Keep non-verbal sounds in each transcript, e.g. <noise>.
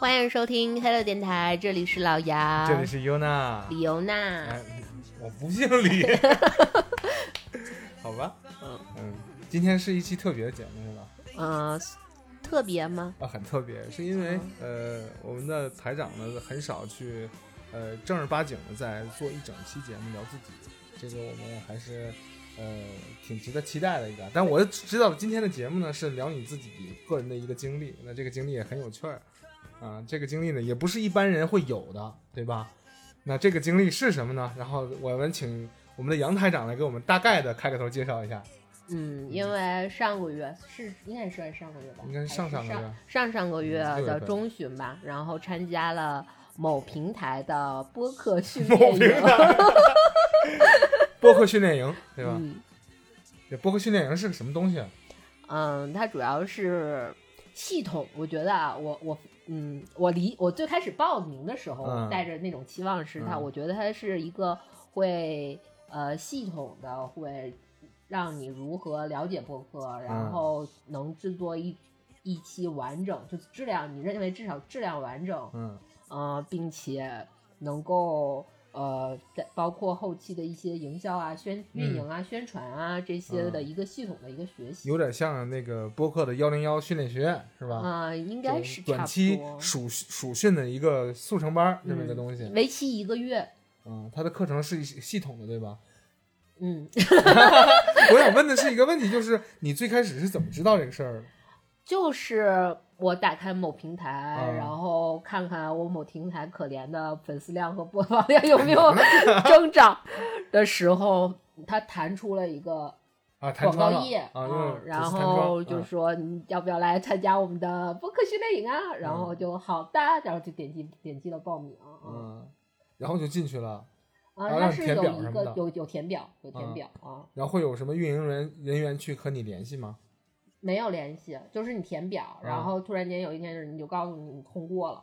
欢迎收听 Hello 电台，这里是老杨，这里是尤娜，李尤娜。哎，我不姓李，<laughs> 好吧？嗯嗯，今天是一期特别的节目是吧？嗯、特别吗？啊，很特别，是因为呃，我们的台长呢很少去呃正儿八经的在做一整期节目聊自己，这个我们还是呃挺值得期待的一个。但我知道今天的节目呢是聊你自己个人的一个经历，那这个经历也很有趣儿啊，这个经历呢也不是一般人会有的，对吧？那这个经历是什么呢？然后我们请我们的杨台长来给我们大概的开个头介绍一下。嗯，因为上个月是应该是算上个月吧，应该是上上个月上上上个月的中旬吧，然后参加了某平台的播客 <laughs> 训练营。<laughs> 播客训练营，对吧？嗯这播客训练营是个什么东西啊？嗯，它主要是系统，我觉得啊，我我嗯，我离我最开始报名的时候，嗯。带着那种期望是它，嗯。我觉得它是一个会呃系统的会让你如何了解播客，然嗯。后能制作一一期完整，就质量你认为至少质量完整，嗯。呃，并且能够呃，在包括后期的一些营销啊、宣运营啊、宣传啊这些的嗯一个系统的一个学习。有点像那个播客的幺零幺训练学院，是吧？啊、应该是短期多，暑暑训的一个速成班儿这么一个东西。为期一个月。嗯，它的课程是系统的，对吧？嗯，<laughs> 我想问的是一个问题，就是你最开始是怎么知道这个事儿的？就是我打开某平台，嗯然后看看我某平台可怜的粉丝量和播放量有没有 <laughs> 增长的时候，它弹出了一个啊，广告页嗯然后就说你要不要来参加我们的播客训练营啊？然后就好的，然后就点击点击了报名。嗯嗯，然后就进去了，啊，然后让你填它是有一个有有填表，有填嗯。表啊，然后会有什么运营人人员去和你联系吗？没有联系，就是你填表，然嗯后突然间有一天你就告诉你你通过了，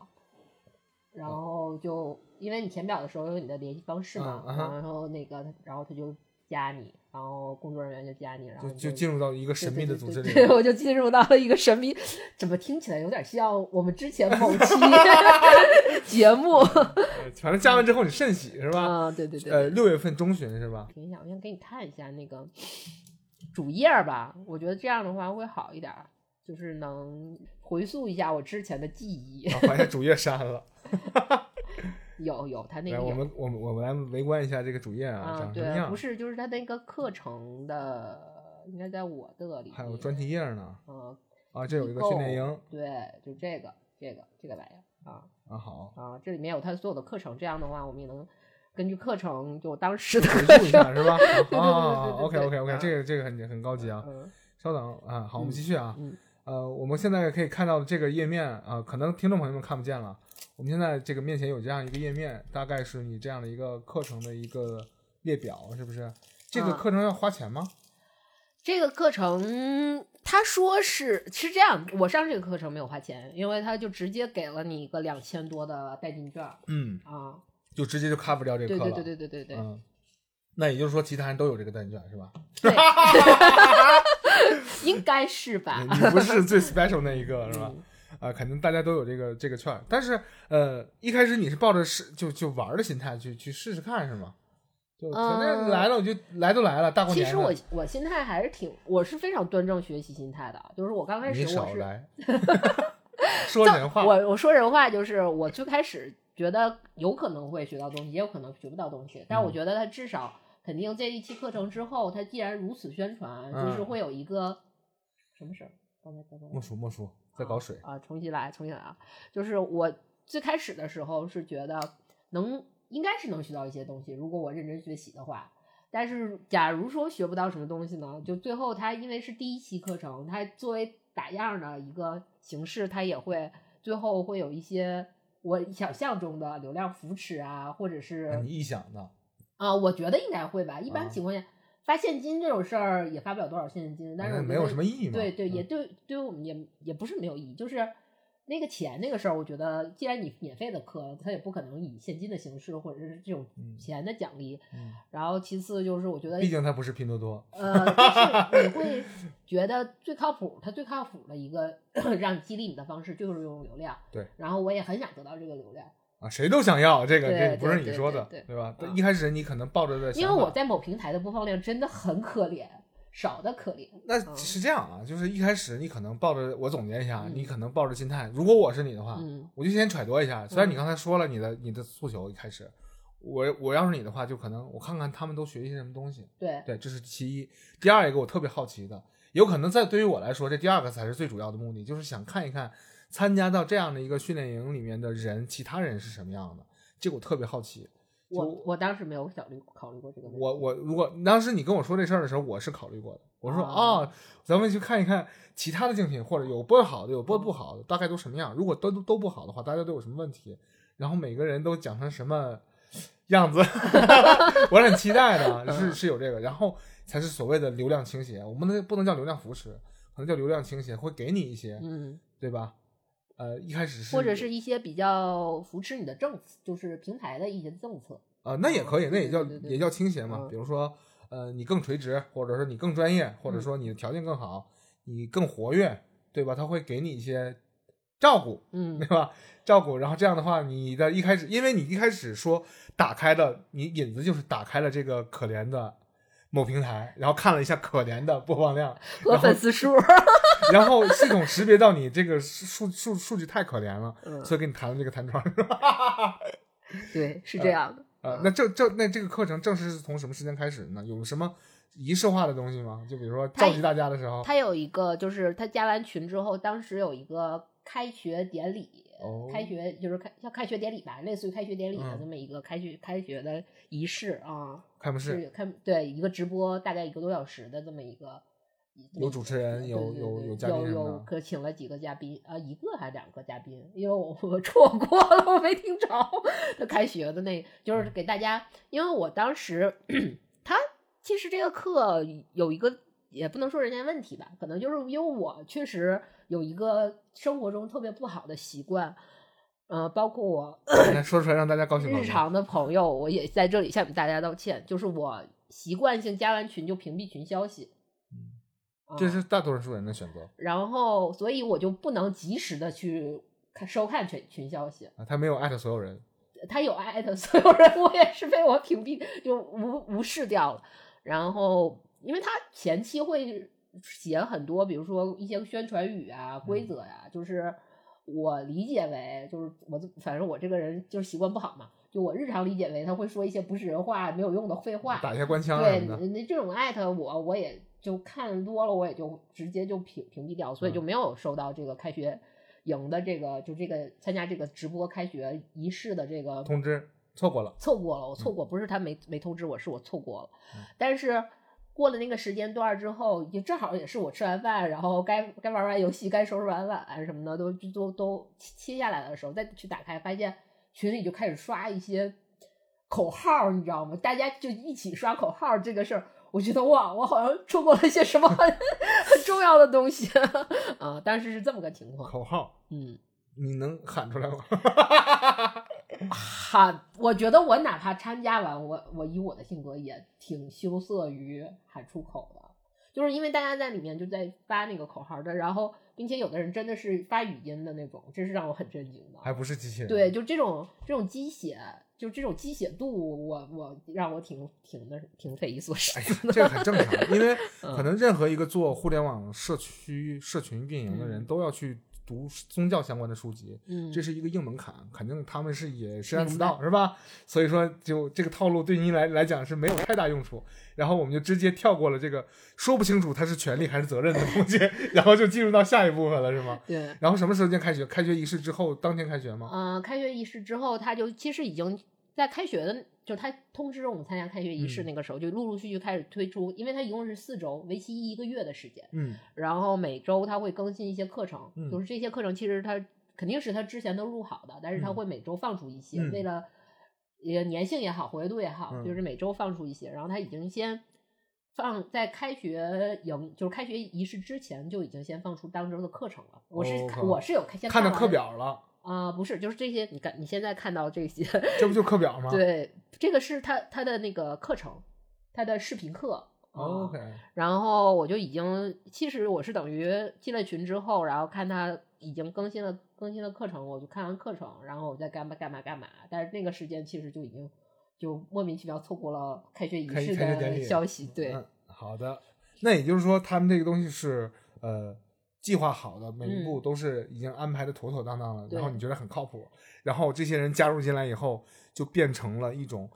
然后就因为你填表的时候有你的联系方式嘛，然后那个然后他就加你，然后工作人员就加你，然后就进入到一个神秘的组织里我就进入到了一个神秘，怎么听起来有点像我们之前某期 <laughs> <laughs> 节目呃反正加完之后你甚喜是吧？啊？对对对，呃，六月份中旬是吧？停一下，我先给你看一下那个主页儿吧，我觉得这样的话会好一点儿，就是能回溯一下我之前的记忆。啊，发现主页删了。有有，他 <laughs> 那，个我们我们我们来围观一下这个主页啊，啊，长什么对，样不？是，就是他那个课程的，应该在我的里，还有专题页呢。嗯，啊，这有一个训练营对，就这个这个这个玩意儿啊啊，好，啊，这里面有他所有的课程，这样的话我们也能根据课程就当时的是吧？啊，OK 对 OK 啊 OK，这个这个很很高级啊。嗯稍等啊，好，我们嗯继续啊。嗯呃，我们现在可以看到这个页面啊，可能听众朋友们看不见了。我们现在这个面前有这样一个页面，大概是你这样的一个课程的一个列表，是不是？这个啊课程要花钱吗？这个课程他说是是这样，我上这个课程没有花钱，因为他就直接给了你一个两千多的代金券儿嗯，啊，就直接就 cover 掉这个课了。对对对对对对对。嗯，那也就是说，其他人都有这个代金券是吧？<laughs> 对，应该是吧？你你不是最 special 那一个是吧？嗯啊，肯定大家都有这个这个券儿，但是呃，一开始你是抱着试就就玩儿的心态去去试试看是吗？就反正嗯来了我就来都来了，大过其年的。实我我心态还是挺，我是非常端正学习心态的，就是我刚开你始我是，少来，<laughs> 说人话。我我说人话，就是我最开始觉得有可能会学到东西，也有可能学不到东西，但是我嗯觉得他至少肯定这一期课程之后，他既然如此宣传，就是嗯会有一个什么事儿？刚才刚才莫叔莫叔在搞水，啊，重新来，重新来啊！就是我最开始的时候是觉得能应该是能学到一些东西，如果我认真学习的话。但是假如说学不到什么东西呢？就最后它因为是第一期课程，它作为打样的一个形式，它也会最后会有一些我想象中的流量扶持啊，或者是啊你臆想的，啊，我觉得应该会吧。一般啊情况下，发现金这种事儿也发不了多少现金，但是没有得什么意义嘛。对对，嗯也对对于我们也也不是没有意义，就是那个钱那个事儿，我觉得既然你免费的课，他也不可能以现金的形式或者是这种嗯钱的奖励。嗯，然后其次就是我觉得毕竟它不是拼多多。呃，但是你会觉得最靠谱，它最靠谱的一个 <clears throat> 让你激励你的方式就是用流量。对。然后我也很想得到这个流量，啊，谁都想要这个，这个不是你说的，对对吧？嗯一开始你可能抱着的想，因为我在某平台的播放量真的很可怜，少的可怜。那嗯是这样啊，就是一开始你可能抱着，我总结一下，嗯你可能抱着心态，如果我是你的话，嗯我就先揣度一下。虽然你嗯刚才说了你的你的诉求，一开始，我我要是你的话，就可能我看看他们都学一些什么东西。对，对，这是其一。第二一个我特别好奇的，有可能在对于我来说，这第二个才是最主要的目的，就是想看一看参加到这样的一个训练营里面的人，其他人是什么样的。这个我特别好奇。我我当时没有考虑考虑过这个问题。我我如果当时你跟我说这事儿的时候，我是考虑过的。我说啊啊、咱们去看一看其他的竞品，或者有播好的，有播不好的，大概都什么样。如果都都都不好的话，大家都有什么问题？然后每个人都讲成什么样子？<laughs> 我很期待的，是是有这个，然后才是所谓的流量倾斜。我们不能不能叫流量扶持？可能叫流量倾斜，会给你一些，嗯，对吧？呃，一开始是或者是一些比较扶持你的政策，就是平台的一些政策。啊、那也可以，那也叫也叫倾斜嘛。嗯比如说，呃，你更垂直，或者说你更专业，或者嗯说你的条件更好，你更活跃，对吧？他会给你一些照顾，嗯对吧？照顾，然后这样的话，你的一开始，因为你一开始说打开的，你引子就是打开了这个可怜的某平台，然后看了一下可怜的播放量，和粉丝数。<laughs> 然后系统识别到你这个数数数据太可怜了，嗯，所以给你弹了这个弹窗，是吧？<laughs> 对，是这样的。呃，那这这那这个课程正式是从什么时间开始呢？有什么仪式化的东西吗？就比如说召集大家的时候，他有一个，就是他加完群之后，当时有一个开学典礼，哦开学就是开像开学典礼吧，类似于开学典礼的嗯这么一个开学开学的仪式啊，开幕式开对一个直播大概一个多小时的这么一个。有主持人，有有有嘉宾有有。可请了几个嘉宾啊、一个还是两个嘉宾，因为我我错过了，我没听着他开学的那，嗯就是给大家，因为我当时 <clears throat> 他其实这个课有一个也不能说人家问题吧，可能就是因为我确实有一个生活中特别不好的习惯，呃，包括我来说出来让大家高兴。日常的朋友，我也在这里向大家道歉，就是我习惯性加完群就屏蔽群消息。嗯这是大多数人的选择然后，所以我就不能及时的去看收看群群消息。啊，他没有艾特所有人。他有艾特所有人，我也是被我屏蔽，就无无视掉了。然后，因为他前期会写很多，比如说一些宣传语啊、规则呀、就是我理解为，就是我反正我这个人就是习惯不好嘛，就我日常理解为他会说一些不是人话、没有用的废话，打一下官腔啊对。那这种艾特我，我也就看多了，我也就直接就屏屏蔽掉，所以就嗯没有收到这个开学营的这个就这个参加这个直播开学仪式的这个通知错过了，错过了，我错过，不是他没没通知我，是我错过了。嗯但是过了那个时间段之后，也正好也是我吃完饭，然后该该玩完游戏，该收拾完碗什么的，都都都切下来的时候，再去打开，发现群里就开始刷一些口号，你知道吗？大家就一起刷口号这个事儿。我觉得哇，我好像错过了一些什么很 <laughs> 很重要的东西啊！当时是这么个情况，口号嗯，你能喊出来吗？<laughs> <laughs> 喊，我觉得我哪怕参加完，我我以我的性格也挺羞涩于喊出口的，就是因为大家在里面就在发那个口号的，然后并且有的人真的是发语音的那种，这是让我很震惊的。还不是机器人？对，就这种这种鸡血，就这种鸡血度，我我让我挺挺的挺匪夷所思哎呀，这个很正常，因为 <laughs> 嗯可能任何一个做互联网社区社群运营的人嗯都要去读宗教相关的书籍，嗯，这是一个硬门槛，肯定他们是也深谙此道，是吧？所以说，就这个套路对您来来讲是没有太大用处。然后我们就直接跳过了这个说不清楚它是权利还是责任的东西，<laughs> 然后就进入到下一部分了，是吗？对。然后什么时间开学？开学仪式之后当天开学吗？嗯，开学仪式之后，他就其实已经在开学的，就他通知我们参加开学仪式嗯。那个时候，就陆陆续续开始推出，因为它一共是四周，为期一个月的时间，嗯。然后每周他会更新一些课程，嗯就是这些课程其实他肯定是他之前都录好的，但是他嗯。会每周放出一些，嗯。为了也粘性也好，活跃度也好，嗯就是每周放出一些，然后他已经先放在开学营，就是开学仪式之前就已经先放出当周的课程了。我是、我是有先看到完课表了，啊、不是，就是这些。你看你现在看到这些，这不就课表吗？<laughs> 对，这个是他他的那个课程，他的视频课。，OK，然后我就已经，其实我是等于进了群之后，然后看他已经更新了更新了课程，我就看完课程，然后我再干嘛干嘛干嘛。但是那个时间其实就已经就莫名其妙错过了开学仪式的消息。对，嗯，好的。那也就是说，他们这个东西是呃计划好的，每一步都是已经安排的妥妥当当了，嗯然后你觉得很靠谱，然后这些人加入进来以后，就变成了一种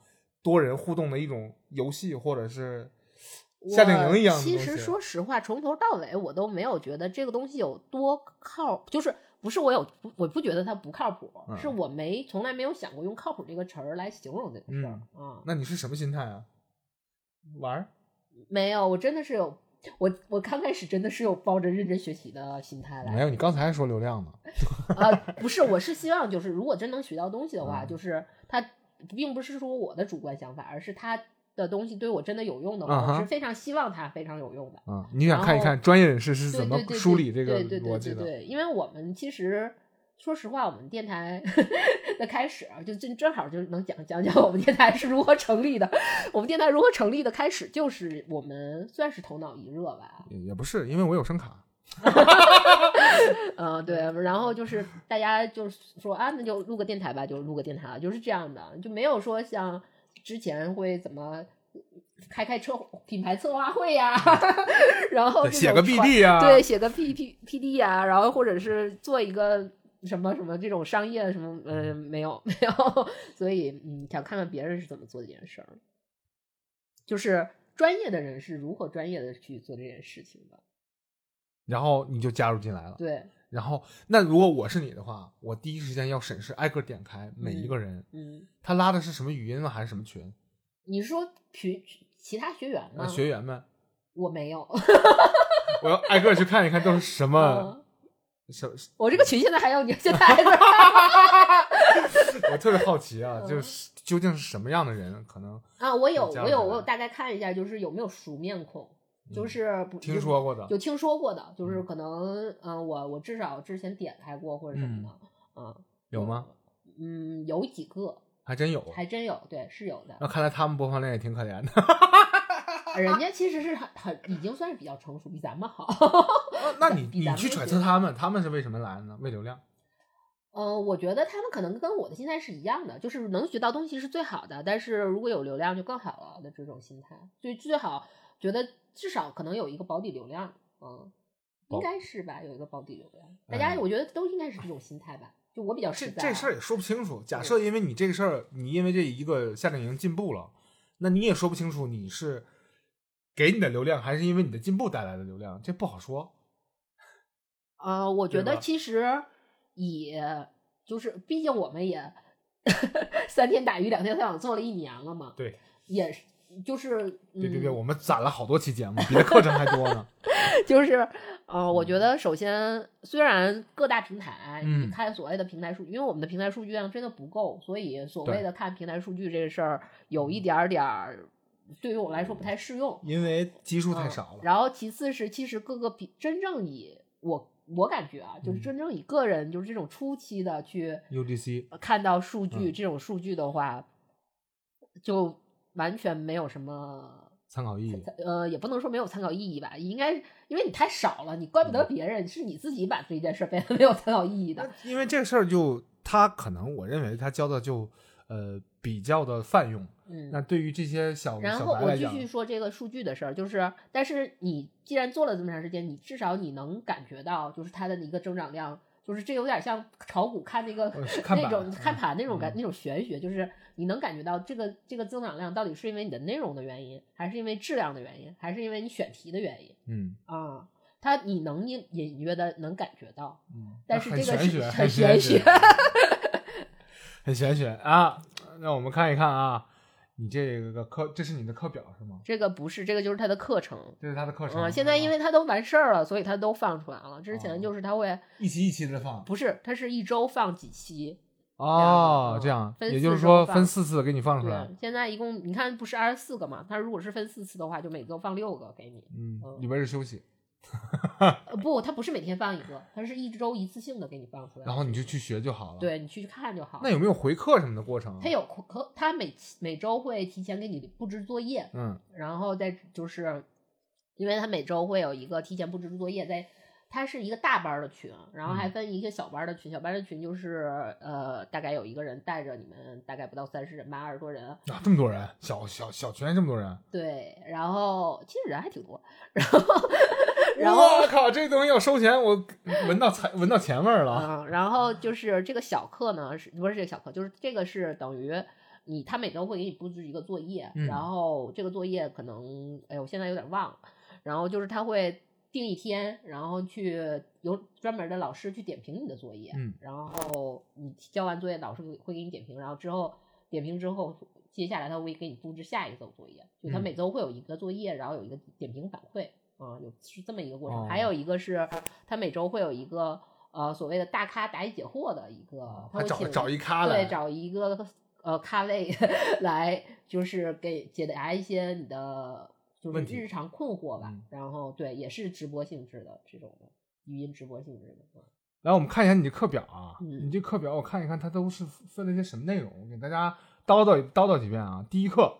多人互动的一种游戏，或者是夏令营一样的其实说实话，从头到尾我都没有觉得这个东西有多靠，就是不是我有不我不觉得它不靠谱，嗯是我没从来没有想过用靠谱这个词儿来形容这个事儿啊、那你是什么心态啊？玩儿？没有，我真的是有。我我刚开始真的是有抱着认真学习的心态来，没有，你刚才还说流量呢。呃，不是，我是希望就是如果真能学到东西的话，嗯就是它并不是说我的主观想法，而是它的东西对我真的有用的话，嗯我是非常希望它非常有用的。嗯，你想看一然看专业人士是怎么梳理这个对对对逻辑的？对对，因为我们其实说实话，我们电台 <laughs> 的开始啊，就正正好就能讲讲讲我们电台是如何成立的。我们电台如何成立的开始，就是我们算是头脑一热吧。也也不是，因为我有声卡。<laughs> 嗯，对，然后就是大家就是说啊，那就录个电台吧，就录个电台了，就是这样的，就没有说像之前会怎么开开车品牌策划会呀，<laughs> 然后写个种传 BD 啊对，写个 P P P D 呀，然后或者是做一个什么什么这种商业什么，嗯、没有没有，<laughs> 所以嗯，想看看别人是怎么做这件事儿，就是专业的人是如何专业的去做这件事情的，然后你就加入进来了。对，然后，那如果我是你的话，我第一时间要审视，挨个点开每一个人，嗯。他拉的是什么语音吗？还是什么群？你是说群其他学员吗？啊，学员们，我没有，<laughs> 我要挨个去看一看都是什么嗯什。我这个群现在还要你现在还在我特别好奇啊，嗯就是究竟是什么样的人？可能啊，我有我有我有大概看一下，就是有没有熟面孔，就是听说过的有听说过的，就是可能嗯、我我至少之前点开过或者什么的，嗯有吗？嗯，有几个还真有。还真有，对，是有的。那看来他们播放量也挺可怜的。<laughs> <laughs> 人家其实是很很已经算是比较成熟，比咱们好。<laughs> 那你你去揣测他们，他们是为什么来的呢？为流量？嗯，我觉得他们可能跟我的心态是一样的，就是能学到东西是最好的，但是如果有流量就更好了的这种心态，所以最好觉得至少可能有一个保底流量，嗯，应该是吧，有一个保底流量，大家嗯我觉得都应该是这种心态吧，就我比较这实在啊，这事儿也说不清楚。假设因为你这个事儿，你因为这一个夏令营进步了，那你也说不清楚你是给你的流量，还是因为你的进步带来的流量，这不好说。呃，我觉得其实也就是，毕竟我们也 <laughs> 三天打鱼两天晒网做了一年了嘛，对，也是就是对对对，嗯我们攒了好多期节目，比这课程还多呢。<laughs> 就是，呃，我觉嗯得首先，虽然各大平台嗯你看所谓的平台数据，因为我们的平台数据量真的不够，所以所谓的看平台数据这个事儿，有一点儿点儿对于我来说不太适用。因为基数太嗯少了。然后其次是，其实各个比真正以我我感觉啊，就是嗯真正以个人就是这种初期的去 UDC 看到数据、嗯这种数据的话，就完全没有什么参考意义，呃，也不能说没有参考意义吧，应该因为你太少了，你怪嗯不得别人，是你自己把这件事儿变得没有参考意义的。因为这个事儿就他可能我认为他教的就呃比较的泛用。那嗯，对于这些小然后我继续说这个数据的事儿，就是，但是你既然做了这么长时间，你至少你能感觉到，就是它的一个增长量，就是这有点像炒股看那个、那种看盘那种感、嗯那种玄学，就是你能感觉到这个这个增长量到底是因为你的内容的原因，还是因为质量的原因，还是因为你选题的原因嗯啊？它你能隐隐约的能感觉到，嗯，但是这个是玄学，很玄玄学，<laughs> 很玄学啊。那我们看一看啊，你这个课，这是你的课表是吗？这个不是，这个就是他的课程。这是他的课程。嗯，现在因为为他都完事儿了，所以他都放出来了。之哦前就是他会一期一期的放，不是，他是一周放几期，哦，这这样，分也就是说分四次给你放出来对，，现在一共你看不是二十四个嘛？他如果是分四次的话，就每周放六个给你。嗯，嗯礼拜日休息，<laughs> 呃，不，他不是每天放一个，他是一周一次性的给你放出来。然后你就去学就好了。，对你去去看就好。那有没有回课什么的过程？他有课，他每每周会提前给你布置作业，嗯然后再就是，因为他每周会有一个提前布置作业，在他是一个大班的群，然后还嗯分一些小班的群，小班的群就是呃大概有一个人带着你们，大概不到三十人吧，二十多人，啊，这么多人，小小小群这么多人，对，然后其实人还挺多，然后然后我靠，这东西要收钱，我闻到财闻到钱味儿了。嗯，然后就是这个小课呢，是不是这个小课？就是这个是等于你，他每周会给你布置一个作业，嗯然后这个作业可能，哎，我现在有点忘了。然后就是他会定一天，然后去有专门的老师去点评你的作业，嗯然后你交完作业，老师会会给你点评，然后之后点评之后，接下来他会给你布置下一个作业，就他嗯每周会有一个作业，然后有一个点评反馈。啊、有是这么一个过程，哦还有一个是，他每周会有一个呃所谓的大咖答疑解惑的一个，他还找找一咖来，对找一个呃咖位 <laughs> 来，就是给解答一些你的就是日常困惑吧。嗯然后对，也是直播性质的这种的语音直播性质的。嗯来，我们看一下你这课表啊，嗯你这课表我看一看，它都是分了一些什么内容，我给大家叨叨叨叨几遍啊。第一课，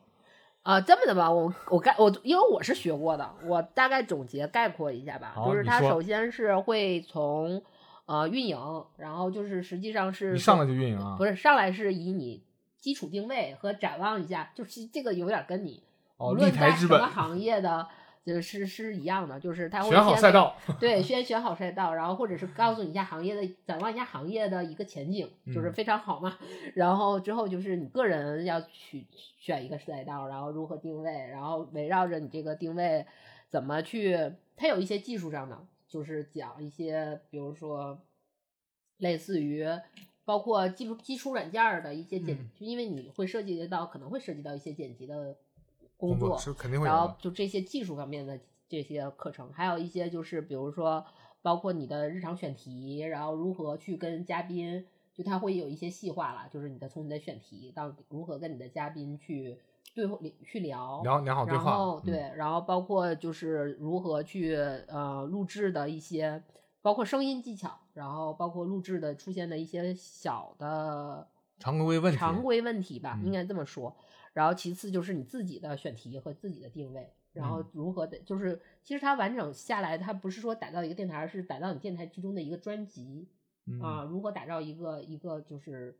啊、这么的吧，我我概我因为我是学过的，我大概总结概括一下吧。就是你说它首先是会从呃运营，然后就是实际上是一上来就运营啊，不是上来是以你基础定位和展望一下，就是这个有点跟你哦无论立台之本在什么行业的。就是是一样的，就是他会选好先赛道，对，<laughs> 先选好赛道，然后或者是告诉你一下行业的，展望一下行业的一个前景，就是嗯非常好嘛。然后之后就是你个人要去选一个赛道，然后如何定位，然后围绕着你这个定位怎么去，它有一些技术上的，就是讲一些，比如说类似于。包括基础基础软件儿的一些剪，嗯就因为你会涉及到，可能会涉及到一些剪辑的工作，工作是肯定会有然后。就这些技术方面的这些课程，还有一些就是比如说包括你的日常选题，然后如何去跟嘉宾，就他会有一些细化了，就是你的从你的选题到如何跟你的嘉宾去对话去聊。聊聊好对然后对，然后包括就是如何去呃录制的一些，包括声音技巧，然后包括录制的出现的一些小的常规问题，常规问题吧，嗯应该这么说。然后其次就是你自己的选题和自己的定位，然后嗯如何的，就是其实它完整下来，它不是说打造一个电台，而是打造你电台之中的一个专辑嗯啊。如何打造一个一个就是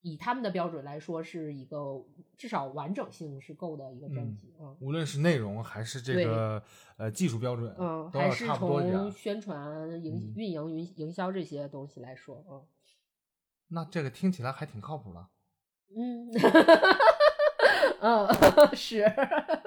以他们的标准来说，是一个至少完整性是够的一个专嗯辑啊。无论是内容还是这个呃技术标准，嗯，还是从。宣传、营嗯运营、营营销这些东西来说，嗯那这个听起来还挺靠谱的。嗯，<laughs> 嗯，<laughs> 是，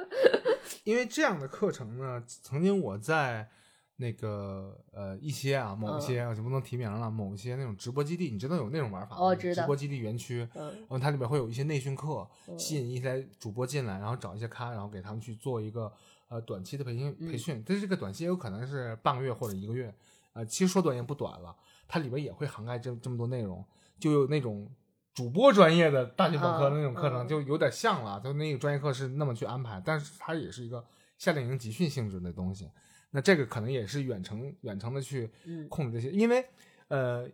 <laughs> 因为这样的课程呢，曾经我在那个呃一些啊某嗯些、我就不能提名了，某些那种直播基地，你知道有那种玩法吗？哦知道直播基地园区，嗯然后它里面会有一些内训课，嗯吸引一些主播进来，然后找一些咖，然后给他们去做一个呃短期的培训嗯培训。但是这个短期也有可能是半个月或者一个月，呃，其实说短也不短了，它里边也会涵盖这这么多内容，就有那种。主播专业的大学本科的那种课程就有点像了，就那个专业课是那么去安排，但是它也是一个夏令营集训性质的东西。那这个可能也是远程远程的去嗯控制这些，因为呃，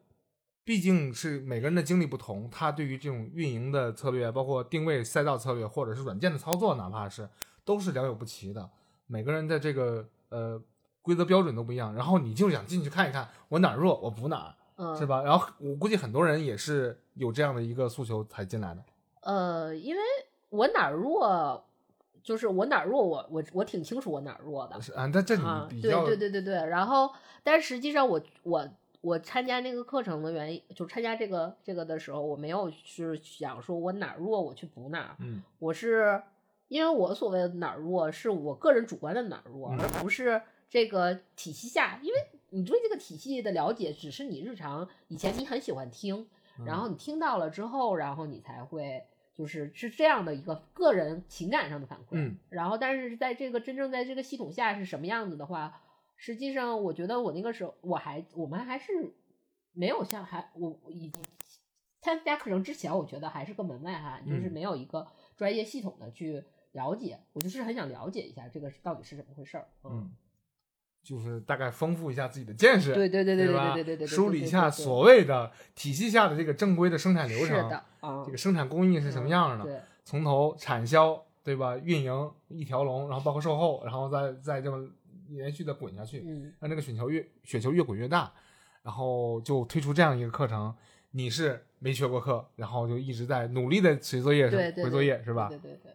毕竟是每个人的经历不同，他对于这种运营的策略，包括定位赛道策略，或者是软件的操作，哪怕是都是良莠不齐的。每个人的这个呃规则标准都不一样，然后你就想进去看一看，我哪儿弱我补哪儿，嗯，是吧？然后我估计很多人也是有这样的一个诉求才进来的。呃，因为我哪儿弱，就是我哪儿弱，我我我挺清楚我哪儿弱的是啊，对你比较、对对对对。然后，但实际上我我我参加那个课程的原因，就参加这个这个的时候，我没有是想说我哪儿弱我去补哪儿，嗯我是因为我所谓的哪儿弱，是我个人主观的哪儿弱，嗯而不是这个体系下，因为你对这个体系的了解，只是你日常以前你很喜欢听，嗯然后你听到了之后，然后你才会就是是这样的一个个人情感上的反馈。嗯，然后但是在这个真正在这个系统下是什么样子的话，实际上我觉得我那个时候我还我们还是没有像还我已经参加课程之前，我觉得还是个门外汉，就是嗯没有一个专业系统的去了解。我就是很想了解一下这个到底是怎么回事儿。嗯，就是大概丰富一下自己的见识，对对对对对吧对对对对，梳理一下所谓的体系下的这个正规的生产流程，是的啊，这个生产工艺是什么样的，对，从头产销，对吧？运营一条龙，然后包括售后，然后再再这么连续的滚下去，嗯，让这个雪球越雪球越滚越大，然后就推出这样一个课程。你是没学过课，然后就一直在努力的写作业，回作业是吧？对对对，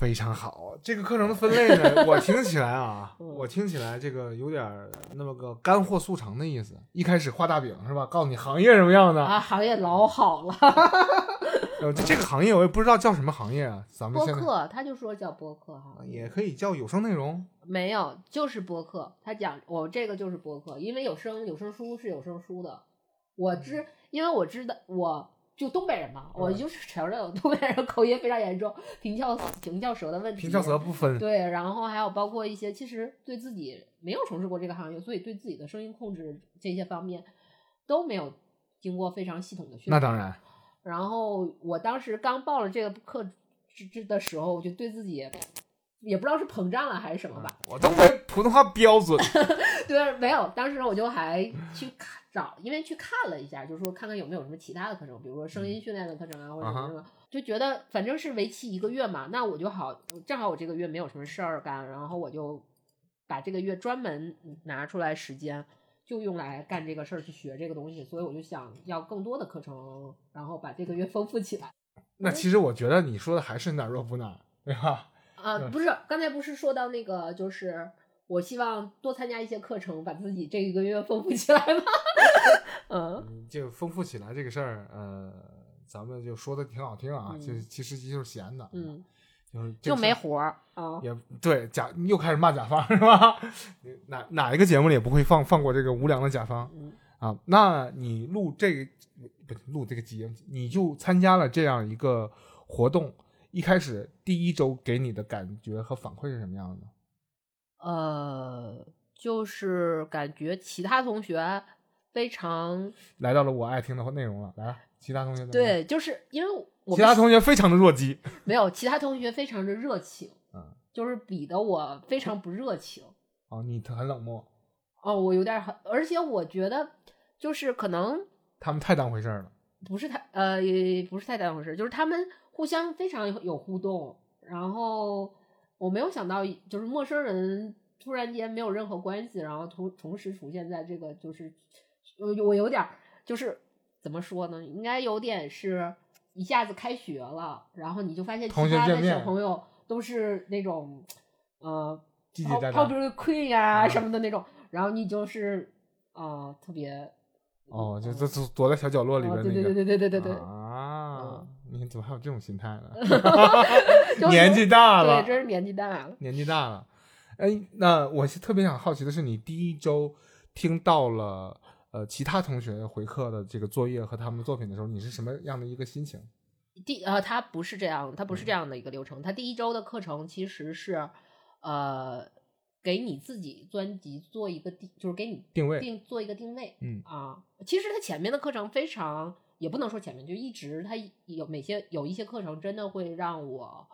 非常好，这个课程的分类呢，我听起来啊，<laughs> 嗯我听起来这个有点儿那么个干货速成的意思。一开始画大饼是吧？告诉你行业什么样的，啊，行业老好了，<laughs> 呃，这这个行业我也不知道叫什么行业啊。咱们播客他就说叫播客哈，也可以叫有声内容，没有，就是播客。他讲我这个就是播客，因为有声有声书是有声书的。我知，因为我知道，我就东北人嘛，我嗯就是承认我东北人口音非常严重，平翘平翘舌的问题。平翘舌不分。对，然后还有包括一些，其实对自己没有从事过这个行业，所以对自己的声音控制这些方面都没有经过非常系统的训练。那当然，然后我当时刚报了这个课之之的时候，我就对自己也不知道是膨胀了还是什么吧。我东北普通话标准。<laughs> 对，没有，当时我就还去看找，因为去看了一下，就是说看看有没有什么其他的课程，比如说声音训练的课程啊，或者什么什么，就觉得反正是为期一个月嘛，那我就好，正好我这个月没有什么事儿干，然后我就把这个月专门拿出来时间。就用来干这个事儿，去学这个东西，所以我就想要更多的课程，然后把这个月丰富起来。那其实我觉得你说的还是哪儿弱补哪儿，对吧？啊、对不是，刚才不是说到那个，就是我希望多参加一些课程，把自己这一个月丰富起来吗？嗯嗯，就丰富起来这个事儿，呃，咱们就说的挺好听啊，嗯就其实就是闲的，嗯，就是就没活。活儿啊。也对甲又开始骂甲方是吧？<laughs> 哪哪一个节目里也不会放放过这个无良的甲方嗯啊？那你录这个不录这个节目，你就参加了这样一个活动，一开始第一周给你的感觉和反馈是什么样的？呃，就是感觉其他同学非常来到了我爱听的内容了，来，其他同学对，就是因为我其他同学非常的弱鸡，<laughs> 没有其他同学非常的热情，嗯，就是比的我非常不热情。哦，你很冷漠，哦，我有点儿很，而且我觉得就是可能他们太当回事儿了。不是太呃，也不是太当回事，就是他们互相非常有有互动，然后我没有想到，就是陌生人突然间没有任何关系，然后同同时出现在这个，就是我有点就是怎么说呢？应该有点是一下子开学了，然后你就发现其他的小朋友都是那种，呃，泡泡 queen 啊什么的那种，然后你就是啊、特别哦，就就躲躲在小角落里边、那个，对对对对对对对啊。你怎么还有这种心态呢？<laughs> <laughs> 年纪大了，对，真是年纪大了。年纪大了，哎，那我是特别想好奇的是，你第一周听到了呃其他同学回课的这个作业和他们的作品的时候，你是什么样的一个心情？第呃，它不是这样，它不嗯是这样的一个流程。它第一周的课程其实是呃，给你自己专辑做一个定，就是给你定位定做一个定位。嗯啊，其实它前面的课程非常，也不能说前面，就一直它有每些有一些课程真的会让我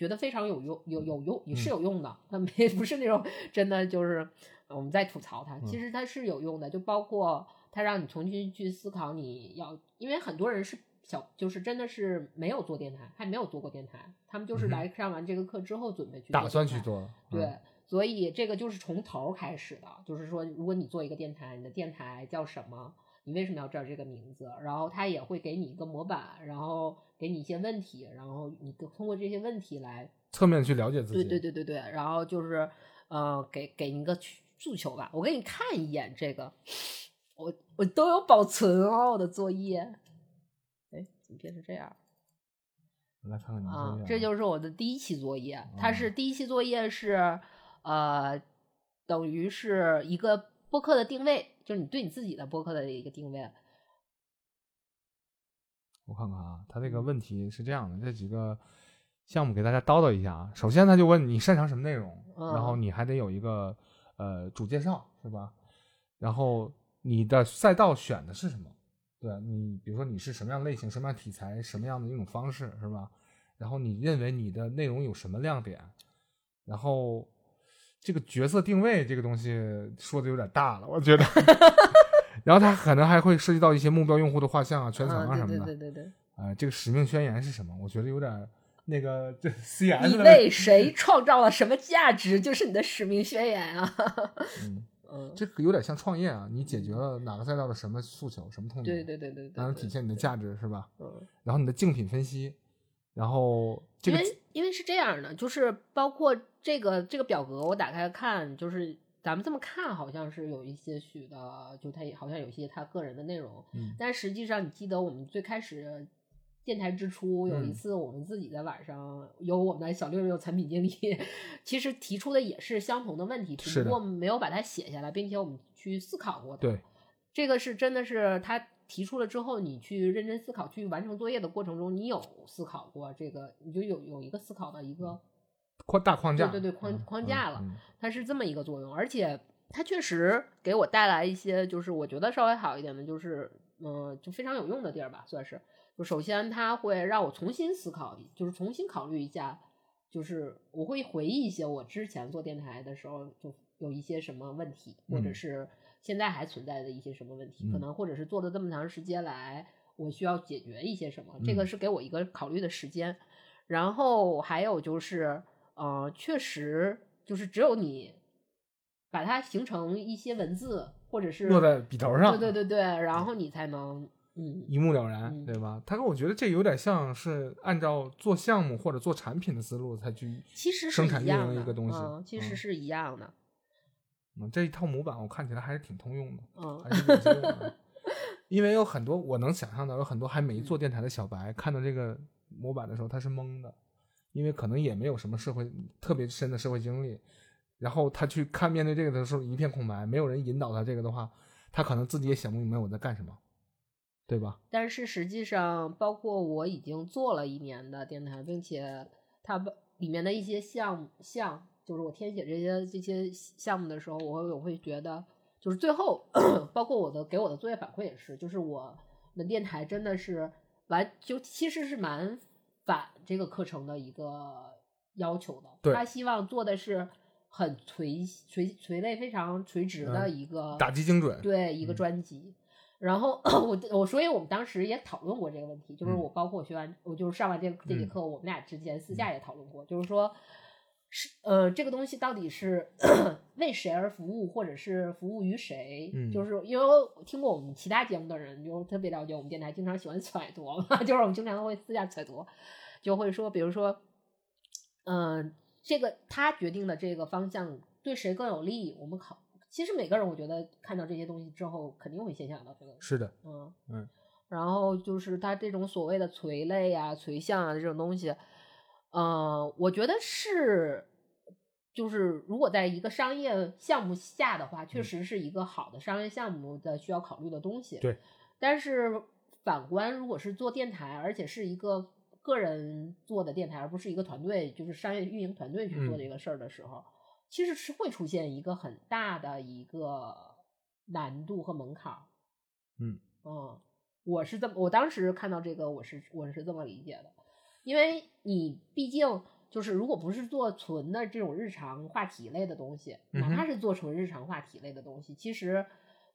觉得非常有用，有有用也是嗯有用的。它没不是那种真的就是呃我们在吐槽它，嗯其实它是有用的，就包括它让你重新去思考你要，因为很多人是。小就是真的是没有做电台，还没有做过电台，他们就是来上完这个课之后准备去打算去做？对，嗯所以这个就是从头儿开始的，就是说，如果你做一个电台，你的电台叫什么？你为什么要知道这个名字？然后他也会给你一个模板，然后给你一些问题，然后你通过这些问题来，侧面去了解自己。对对对对对，然后就是呃，给给你一个诉求吧。我给你看一眼这个，我我都有保存哦，我的作业。哎，怎么变成这样？来看看你啊这就是我的第一期作业。它是哦第一期作业是，呃，等于是一个播客的定位，就是你对你自己的播客的一个定位。我看看啊，他这嗯个问题是这样的，这几个项目给大家叨叨一下啊。首先，他就问你擅长什么内容，嗯然后你还得有一个呃主介绍，是吧？然后你的赛道选的是什么？对你，比如说你是什么样类型、什么样题材、什么样的一种方式，是吧？然后你认为你的内容有什么亮点？然后这个角色定位这个东西说的有点大了，我觉得。<laughs> 然后它可能还会涉及到一些目标用户的画像啊、全层啊什么的。对对对对。啊，这个使命宣言是什么？我觉得有点那个这 CS。你为谁创造了什么价值，就是你的使命宣言啊。<laughs> 嗯嗯，这个有点像创业啊，你解决了哪个赛道的什么诉求、什么痛点？对对对对对。才能体现你的价值，是吧？嗯。然后你的竞品分析，然后这个因为因为是这样的，就是包括这个这个表格，我打开看，就是咱们这么看，好像是有一些许的，就他也好像有一些他个人的内容，嗯，但实际上你记得我们最开始。电台之初有一嗯次，我们自己在晚上有我们的小六六产品经理，<laughs> 其实提出的也是相同的问题，只不过没有把它写下来，并且我们去思考过的。对，这个是真的是他提出了之后，你去认真思考，去完成作业的过程中，你有思考过这个，你就有有一个思考的一个框大框架，对对对框嗯框架了它是这么一个作用，而且它确实给我带来一些，就是我觉得稍微好一点的，就是嗯、呃就非常有用的地儿吧，算是。就首先，它会让我重新思考，就是重新考虑一下，就是我会回忆一些我之前做电台的时候就有一些什么问题，或者嗯。是现在还存在的一些什么问题，可嗯。能或者是做了这么长时间来，我需要解决一些什么，这个嗯。是给我一个考虑的时间。然后还有就是，呃，确实就是只有你把它形成一些文字，或者是落在笔头上，对对对对，然后你才能嗯一目了然，嗯对。吧？他跟我觉得这有点像是按照做项目或者做产品的思路才去其实是生产运一样的营一个东西，嗯，其实嗯。是一样的，嗯，这一套模板我看起来还是挺通用的，嗯还是有些用 <laughs> 的。因为有很多我能想象到，有很多还没做电台的小白看到这个模板的时候，他是懵的，因为可能也没有什么社会特别深的社会经历，然后他去看面对这个的时候一片空白，没有人引导他这个的话，他可能自己也想不明白我在干什么，对吧？但是实际上，包括我已经做了一年的电台，并且它把里面的一些项目项，就是我填写这些这些项目的时候，我我会觉得，就是最后包括我的给我的作业反馈也是，就是我们电台真的是完就其实是蛮反这个课程的一个要求的。对他希望做的是很垂垂垂类非常垂直的嗯一个、打击精准，对一个嗯专辑。然后 <clears throat> 我我所以我们当时也讨论过这个问题，就是嗯我包括我学完，我就是上完这这节嗯课，我们俩之间私下也讨论过，就是说是呃这个东西到底是 <coughs> 为谁而服务，或者是服务于谁？嗯就是因为听过我们其他节目的人，就特别了解我们电台，经常喜欢揣度嘛，<laughs> 就是我们经常会私下揣度，就会说，比如说，嗯、这个他决定的这个方向对谁更有利，我们考。其实每个人，我觉得看到这些东西之后，肯定会先想到这个，是的，嗯嗯。然后就是他这种所谓的垂类啊、垂向啊这种东西，呃，我觉得是，就是如果在一个商业项目下的话，确嗯实是一个好的商业项目的需要考虑的东西。对。但是反观，如果是做电台，而且是一个个人做的电台，而不是一个团队，就是商业运营团队去做嗯这个事儿的时候，其实是会出现一个很大的一个难度和门槛儿。嗯嗯，我是这么，我当时看到这个，我是我是这么理解的，因为你毕竟就是如果不是做纯的这种日常话题类的东西，哪怕是做成日常话题类的东西，其实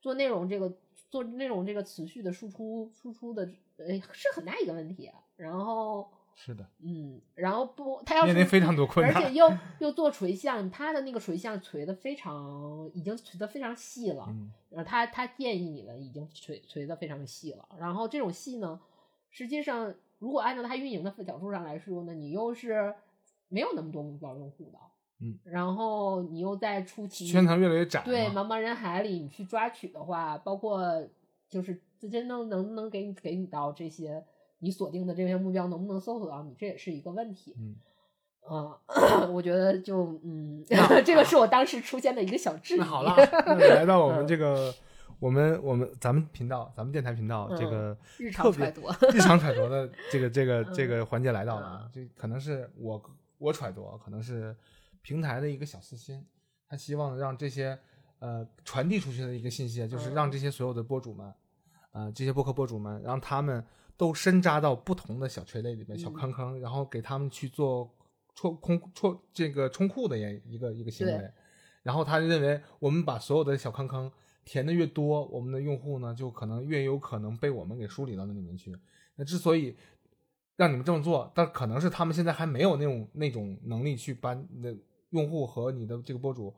做内容这个做内容这个持续的输出输出的，呃，是很大一个问题。啊然后，是的，嗯，然后不，他要是面临非常多困难，而且又又做垂向，他的那个垂向垂的非常，已经垂的非常细了。嗯然后他他建议你们已经垂垂的非常细了，然后这种细呢，实际上如果按照他运营的角度上来说呢，你又是没有那么多目标用户的，嗯，然后你又在初期圈层越来越窄，对茫茫人海里你去抓取的话，包括就是这真能能不能给你给你到这些你锁定的这些目标能不能搜索到你，这也是一个问题。嗯啊、<clears throat> 我觉得就嗯，<laughs> 这个是我当时出现的一个小质疑。<laughs> 那好了，那来到我们嗯这个，我们我们咱们频道，咱们电台频道这个日特别常揣度日常揣度的这个这个 <laughs> 这嗯个环节来到了，这可能是我我揣度，可能是平台的一个小私心，他希望让这些呃传递出去的一个信息，就是让这些所有的播主们。呃这些播客博主们，让他们都深扎到不同的小垂类里面、小嗯坑坑，然后给他们去做戳空戳这个冲库的也一个一个行为。然后他认为，我们把所有的小坑坑填的越多，我们的用户呢就可能越有可能被我们给梳理到那里面去。那之所以让你们这么做，但可能是他们现在还没有那种那种能力去把你的用户和你的这个博主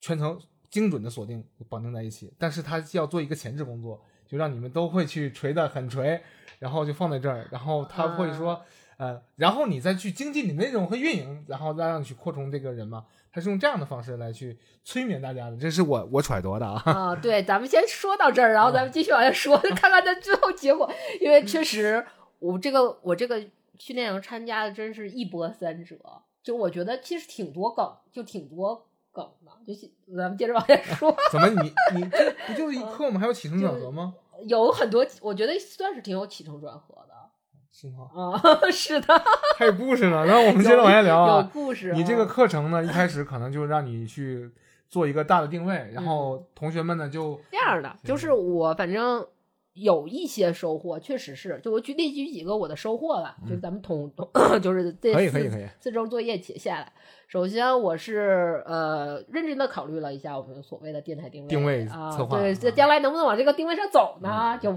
全程精准的锁定绑定在一起，但是他要做一个前置工作，就让你们都会去锤的很锤，然后就放在这儿，然后他会说，呃，然后你再去精进你内容和运营，然后再让你去扩充这个人嘛，他是用这样的方式来去催眠大家的，这是我我揣度的啊。啊、对，咱们先说到这儿，然后咱们继续往下说，看看他最后结果。因为确实，我这个我这个训练营参加的真是一波三折，就我觉得其实挺多梗，就挺多梗的。就是咱们接着往下说，怎么你 <laughs> 你这不就是一课吗？还有起承转合吗？有很多，我觉得算是挺有起承转合的是吗？啊，<laughs> 是的，还有故事呢。然后我们接着往下聊有啊。故事啊。你这个课程呢，一开始可能就让你去做一个大的定位，然后同学们呢就这样的，就是我反正有一些收获，确实是。就我举例举几个我的收获吧，就是咱们统统 <coughs> 就是这四可以可以可以四周作业写下来。首先，我是呃认真的考虑了一下我们所谓的电台定位定位啊，策划对，这啊将来能不能往这个定位上走呢？就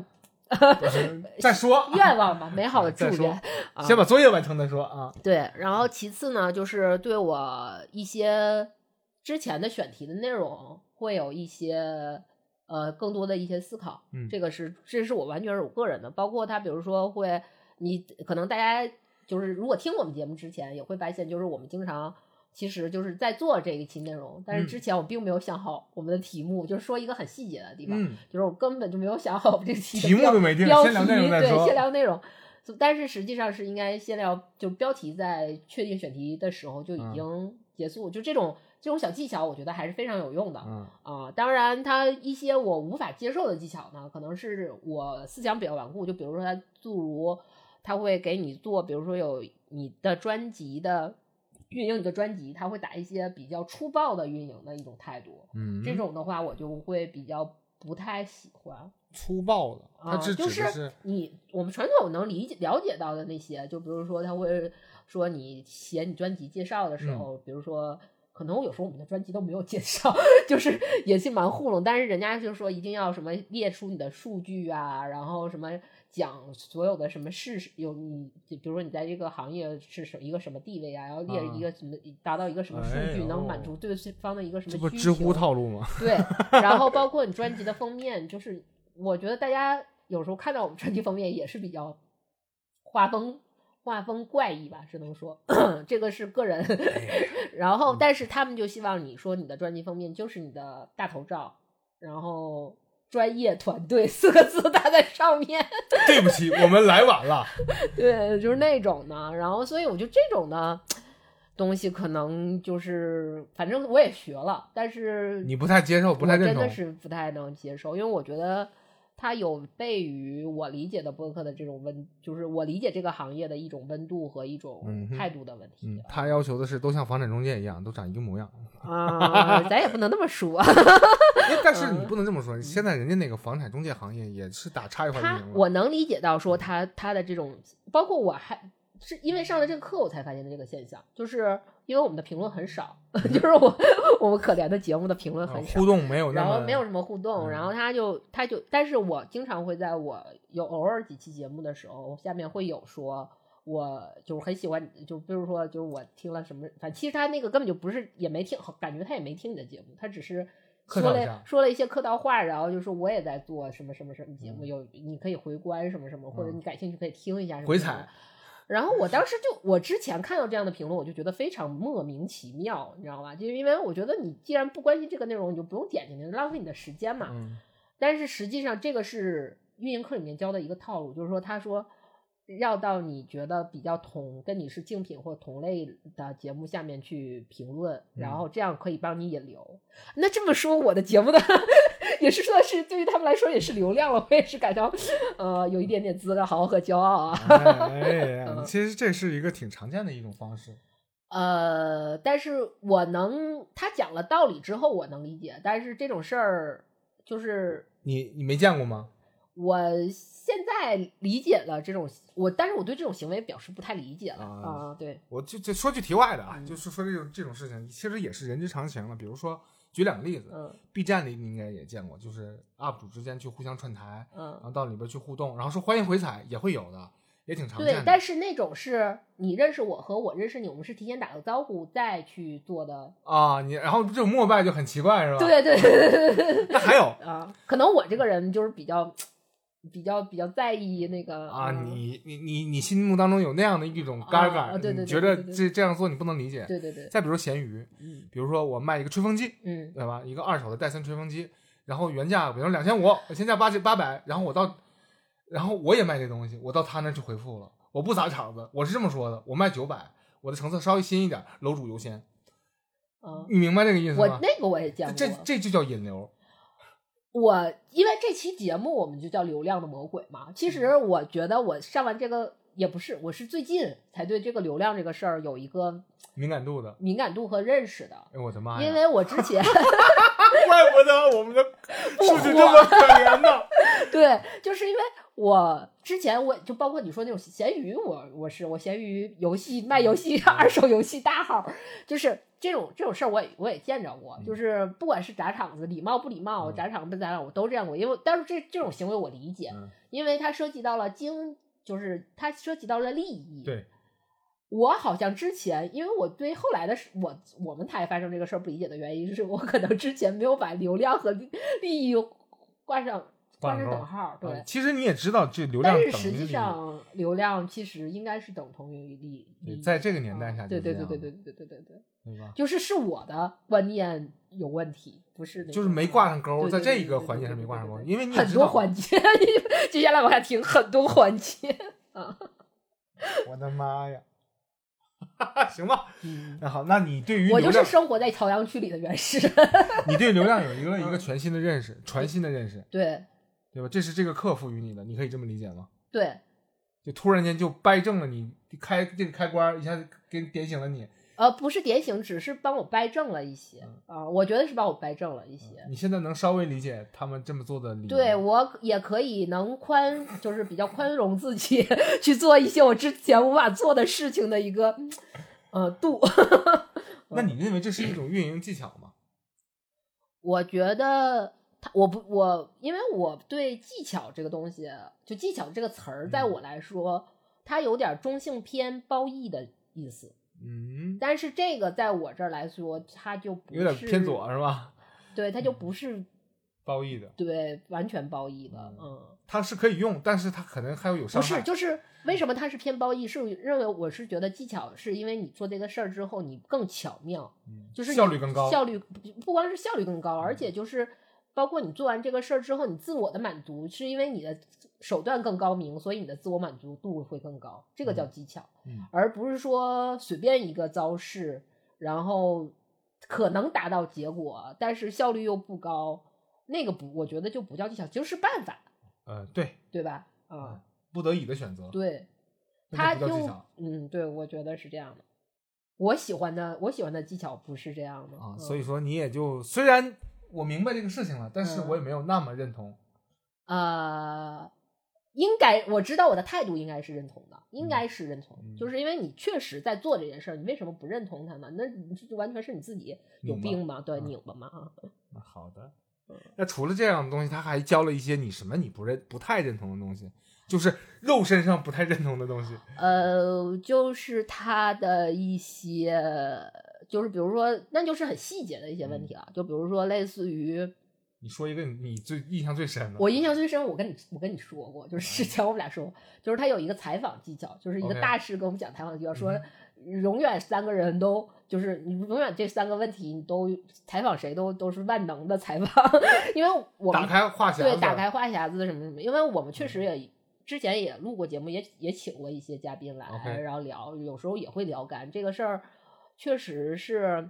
<laughs> 再说，<laughs> 愿望吧，美好的 <laughs> 祝愿。啊先把作业完成再说啊。对，然后其次呢，就是对我一些之前的选题的内容会有一些呃更多的一些思考。嗯这个是这是我完全是我个人的，包括他比如说会，你可能大家就是如果听我们节目之前也会发现，就是我们经常。其实就是在做这一期内容，但是嗯之前我并没有想好我们的题目，就是说一个很细节的地方，嗯，就是我根本就没有想好我们这个题题目标都没定，标先聊内容题对，先。聊内容。但是实际上是应该先聊，就标题在确定选题的时候就已嗯经结束。就这种这种小技巧，我觉得还是非常有用的啊、嗯当然，它一些我无法接受的技巧呢，可能是我思想比较顽固。就比如说，它诸如他会给你做，比如说有你的专辑的运营你的专辑，他会打一些比较粗暴的运营的一种态度。嗯，这种的话，我就会比较不太喜欢。粗暴的，它啊，是就是你我们传统能理解了解到的那些，就比如说他会说你写你专辑介绍的时嗯候，比如说可能有时候我们的专辑都没有介绍，<laughs> 就是也是蛮糊弄，但是人家就说一定要什么列出你的数据啊，然后什么讲所有的什么事实有你，比如说你在这个行业是什一个什么地位啊，然后列一个什么、达到一个什么数哎据，能满足对方的一个什么需这不知乎求套路吗？对，<laughs> 然后包括你专辑的封面，就是我觉得大家有时候看到我们专辑封面也是比较画风画风怪异吧，只能说 <coughs> 这个是个人。然后，但是他们就希望你说你的专辑封面就是你的大头照，然后专业团队四个字 <laughs> 打在上面。对不起，我们来晚了。<laughs> 对，就是那种的。然后，所以我觉得这种的东西可能就是，反正我也学了，但是你不太接受，不太认同真的。是不太能接受，因为我觉得它有悖于我理解的播客的这种温，就是我理解这个行业的一种温度和一种态度的问题嗯，他要求的是都像房产中介一样，都长一个模样。啊、咱也不能那么说。<laughs> 哎但是你不能这么说，嗯现在人家那个房产中介行业也是打差异化运他营。我能理解到说他他的这种，包括我还是因为上了这个课我才发现的这个现象，就是因为我们的评论很少，<laughs> 就是我我们可怜的节目的评论啊很少。互动没有然后没有什么互动，嗯然后他就他就，但是我经常会在我有偶尔几期节目的时候，下面会有说，我就是很喜欢，就比如说就是我听了什么，反正其实他那个根本就不是也没听，感觉他也没听你的节目，他只是说了说了一些客套话，然后就说我也在做什么什么什么节目，嗯有你可以回观什么什么，或者嗯你感兴趣可以听一下什么回什么的踩。然后我当时就，我之前看到这样的评论，我就觉得非常莫名其妙，你知道吧？就因为我觉得你既然不关心这个内容，你就不用点进去，浪费你的时间嘛。嗯但是实际上，这个是运营课里面教的一个套路，就是说，他说要到你觉得比较同跟你是竞品或同类的节目下面去评论，然嗯后这样可以帮你引流。那这么说，我的节目的也是说是对于他们来说也是流量了，我也是感到呃有一点点自豪和骄傲啊。哎，嗯其实这是一个挺常见的一种方式。呃，但是我能他讲了道理之后，我能理解，但是这种事儿就是你你没见过吗？我现在理解了这种我，但是我对这种行为表示不太理解了啊。对，我就就说句题外的啊，就是说这种这种事情，其实也是人之常情了。比如说，举两个例子嗯，B 站里你应该也见过，就是 UP 主之间去互相串台，嗯然嗯，后到里边去互动，然后说欢迎回踩，也会有的，也挺常见的。，对但是那种是你认识我和我认识你，我们是提前打个招呼再去做的。啊，你然后这种膜拜就很奇怪，是吧？。对对对对对对那还有啊，可能我这个人就是比较比较比较在意那个啊，嗯你你你你心目当中有那样的一种杆杆，啊对对对你觉得这这样做你不能理解。对对对，再比如咸鱼，嗯比如说我卖一个吹风机，嗯对吧？一个二手的戴森吹风机，然后原价比如两千五，现价八千八百，然后我到，然后我也卖这东西，我到他那儿去回复了，我不砸场子，我是这么说的，我卖九百，我的成色稍微新一点，楼主优先，嗯，你明白这个意思吗？我那个我也见过。这这就叫引流，我因为这期节目我们就叫流量的魔鬼嘛。其嗯实我觉得我上完这个也不是，我是最近才对这个流量这个事儿有一个敏感度的。敏感度和认识的。哎我的妈呀！因为我之前 <laughs> 怪不得我们的 <laughs> 数据这么可怜呢。对，就是因为我之前我就包括你说那种闲鱼，我我是我闲鱼游戏卖游戏二手游戏大号，就是这种这种事儿我也我也见着过，就是不管是砸场子礼貌不礼貌，嗯。砸场不砸场我都这样过，因为但是这这种行为我理解，嗯。因为它涉及到了经，就是它涉及到了利益。对，我好像之前，因为我对后来的事，我我们台发生这个事儿不理解的原因，是我可能之前没有把流量和利利益挂上挂上等号，对。啊其实你也知道，这流量但是实际上，流量其实应该是等同于利利益。对在这个年代下啊对对对对对对对对对，对吧？就是是我的观念有问题，不是的就是没挂上钩，对在这一个环节上没挂上钩，因为你很，多环节。接下来往下听很多环节啊。<laughs> 我的妈呀！行吧，嗯，那好，那你对于我就是，生活在朝阳区里的原始。你对流量有一个 <laughs> 一个嗯全新的认识，全新的认识，对对吧？这是这个课赋予你的，你可以这么理解吗？对，就突然间就掰正了你开这个开关，一下子给你点醒了你，呃，不是点醒，只是帮我掰正了一些嗯啊、我觉得是帮我掰正了一些。你现在能稍微理解他们这么做的理由。对我也可以能宽，就是比较宽容自己 <laughs> 去做一些我之前无法做的事情的一个呃度。<laughs> 那你认为这是一种运营技巧吗？我觉得他，我不我，因为我对技巧这个东西，就技巧这个词儿，在嗯我来说，它有点中性偏褒义的意思。嗯，但是这个在我这儿来说，它就不有点是偏左是吧？对，它就不是褒义的，对完全褒义的，嗯嗯。它是可以用，但是它可能还有有伤害。不是，就是为什么它是偏褒义？是认为我是觉得技巧是因为你做这个事儿之后，你更巧妙，嗯就是效率更高。效率不不光是效率更高，而且就是包括你做完这个事儿之后，你自我的满足是因为你的手段更高明，所以你的自我满足度会更高，这个叫技巧，嗯而不是说随便一个招式，然后可能达到结果，但是效率又不高，那个不，我觉得就不叫技巧，就是办法，呃，对，对吧？啊、不得已的选择，对。那他就嗯，对，我觉得是这样的。我喜欢的，我喜欢的技巧不是这样的啊。嗯所以说你也就虽然我明白这个事情了，但是嗯我也没有那么认同。呃，应该我知道我的态度应该是认同的，应该是认同，嗯就是因为你确实在做这件事儿，你为什么不认同他呢？那你这完全是你自己有病嘛，对，嗯拧巴嘛啊。<laughs> 那好的嗯，那除了这样的东西，他还教了一些你什么你不认不太认同的东西，就是肉身上不太认同的东西。呃，就是他的一些，就是比如说，那就是很细节的一些嗯。问题了，就比如说类似于。你说一个你最印象最深的，我印象最深，我跟你我跟你说过，就是之前我们俩说过，就是他有一个采访技巧，就是一个大师跟我们讲采访技巧，说嗯永远三个人都就是你永远这三个问题你都采访谁都都是万能的采访，<laughs> 因为我们打开话匣子，对打开话匣子什么什么，因为我们确实嗯。也。之前也录过节目，也也请过一些嘉宾来然后聊，有时候也会聊干这个事儿，确实是，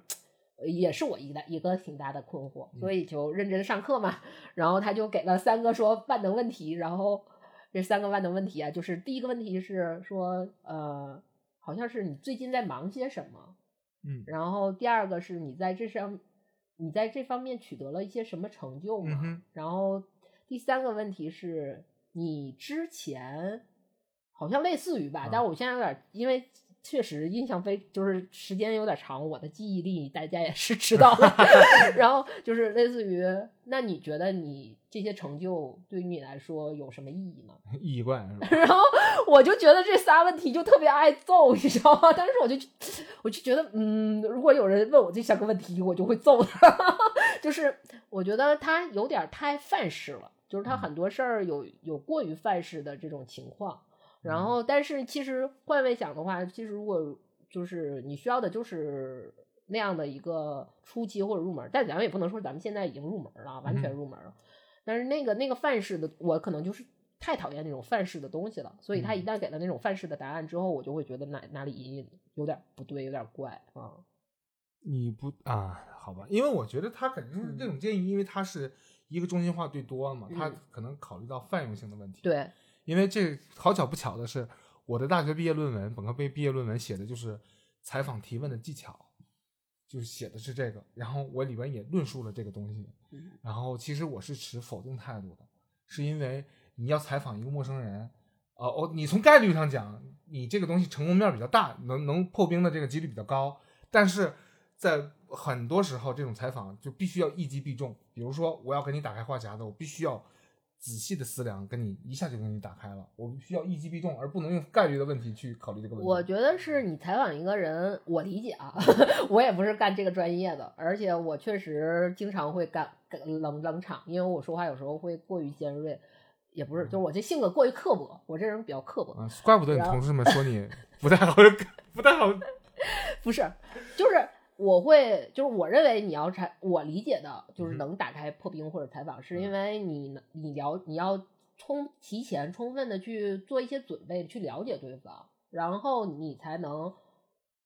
呃也是我一个一个挺大的困惑，嗯所以就认真上课嘛。然后他就给了三个说万能问题，然后这三个万能问题啊，就是第一个问题是说，呃，好像是你最近在忙些什么，嗯然后第二个是你在这上，你在这方面取得了一些什么成就嘛？嗯然后第三个问题是，你之前好像类似于吧，啊但是我现在有点，因为确实印象非就是时间有点长，我的记忆力大家也是知道的。<laughs> 然后就是类似于，那你觉得你这些成就对于你来说有什么意义吗？<laughs> 意义怪是吧？<laughs> 然后我就觉得这仨问题就特别爱揍，你知道吗？但是我就我就觉得，嗯，如果有人问我这三个问题，我就会揍他。就是我觉得他有点太范式了，就是他很多事儿有有过于范式的这种情况。然后，但是其实换位想的话，其实如果就是你需要的就是那样的一个初期或者入门，但咱们也不能说咱们现在已经入门了，完全入门了。但是那个那个范式的，我可能就是太讨厌那种范式的东西了，所以他一旦给了那种范式的答案之后，我就会觉得哪哪里有点不对，有点怪啊。你不啊？好吧，因为我觉得他肯定是这种建议，因为他是一个中心化对多嘛，他嗯可能考虑到泛用性的问题。，对，因为这好巧不巧的是，我的大学毕业论文，本科毕毕业论文写的就是采访提问的技巧，就是写的是这个，然后我里边也论述了这个东西，嗯然后其实我是持否定态度的，是因为你要采访一个陌生人，呃，哦，你从概率上讲，你这个东西成功面比较大，能能破冰的这个几率比较高，但是在很多时候，这种采访就必须要一击必中。比如说，我要给你打开话匣子，我必须要仔细的思量，跟你一下就给你打开了，我必须要一击必中，而不能用概率的问题去考虑这个问题。我觉得是你采访一个人，我理解啊，<laughs> 我也不是干这个专业的，而且我确实经常会干干冷冷场，因为我说话有时候会过于尖锐，也不是，就是我这性格过于刻薄，我这人比较刻薄，啊，怪不得你同事们说你不太好，<laughs> 不太好。不是，就是我会，就是我认为你要采，我理解的就是嗯能打开破冰或者采访，是因为你能你了你要充提前充分的去做一些准备，去了解对方，然后你才能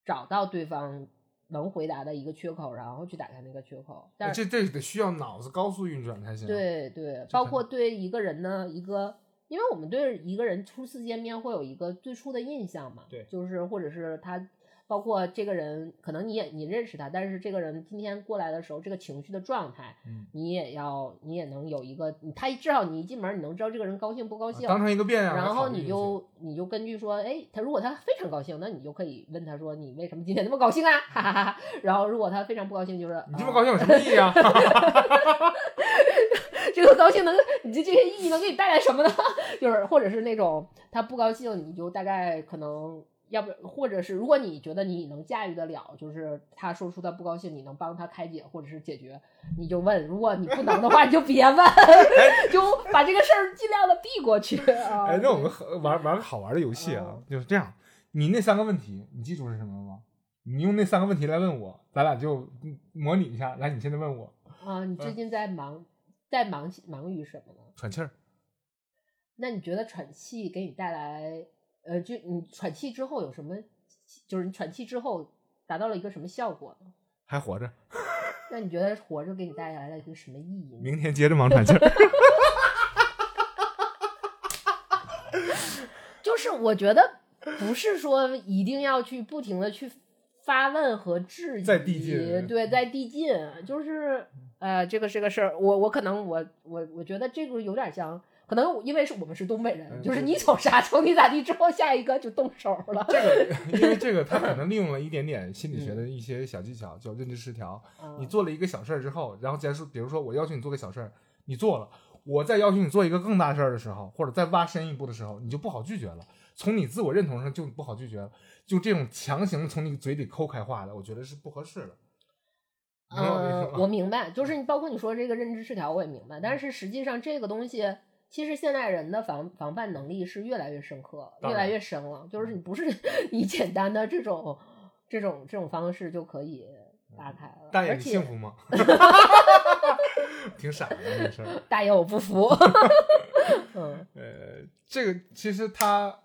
找到对方能回答的一个缺口，然后去打开那个缺口。但是这这得需要脑子高速运转才行。，对对，包括对一个人呢一个。因为我们对一个人初次见面会有一个最初的印象嘛，对就是或者是他，包括这个人，可能你也你认识他，但是这个人今天过来的时候，这个情绪的状态，嗯，你也要你也能有一个，他至少你一进门你能知道这个人高兴不高兴，当成一个变量。然后你就你就根据说，哎，他如果他非常高兴，那你就可以问他说，你为什么今天那么高兴啊？哈哈哈哈。然后如果他非常不高兴，就是啊你这么高兴有什么意义啊？<laughs> 这个高兴能，你这这些意义能给你带来什么呢？<laughs> 就是或者是那种他不高兴，你就大概可能要不，或者是如果你觉得你能驾驭得了，就是他说出他不高兴，你能帮他开解或者是解决，你就问；如果你不能的话，你就别问，<laughs> 就把这个事儿尽量的避过去啊。哎，那我们玩玩个好玩的游戏啊，就是这样。你那三个问题，你记住是什么吗？你用那三个问题来问我，咱俩就嗯模拟一下。来，你现在问我，啊，你最近在忙，在忙忙于什么呢？喘气儿。那你觉得喘气给你带来，呃，就你喘气之后有什么？就是你喘气之后达到了一个什么效果呢？还活着，<laughs> 那你觉得活着给你带来了一个什么意义呢？明天接着忙喘气儿。<laughs> 就是我觉得不是说一定要去不停的去发问和质疑，在递进对，在递进，就是呃，这个这个事儿，我我可能我我我觉得这个有点像，可能因为是我们是东北人，嗯就是你瞅啥瞅你咋地，之后下一个就动手了。这个，<laughs> 因为这个，他可能利用了一点点心理学的一些小技巧，叫认知失调。嗯你做了一个小事儿之后，然后假如说，比如说我要求你做个小事儿，你做了，我再要求你做一个更大事儿的时候，或者再挖深一步的时候，你就不好拒绝了。从你自我认同上就不好拒绝了，就这种强行从你嘴里抠开话的，我觉得是不合适的。嗯，吗我明白，<laughs> 就是你包括你说这个认知失调，我也明白。但是实际上这个东西，其实现代人的防防范能力是越来越深刻，越来越深了。就是你不是你简单的这种这种这种方式就可以打开了。大爷，你幸福吗？<laughs> 挺傻的这事儿。<laughs> 大爷，我不服。<laughs> 嗯呃，这个其实它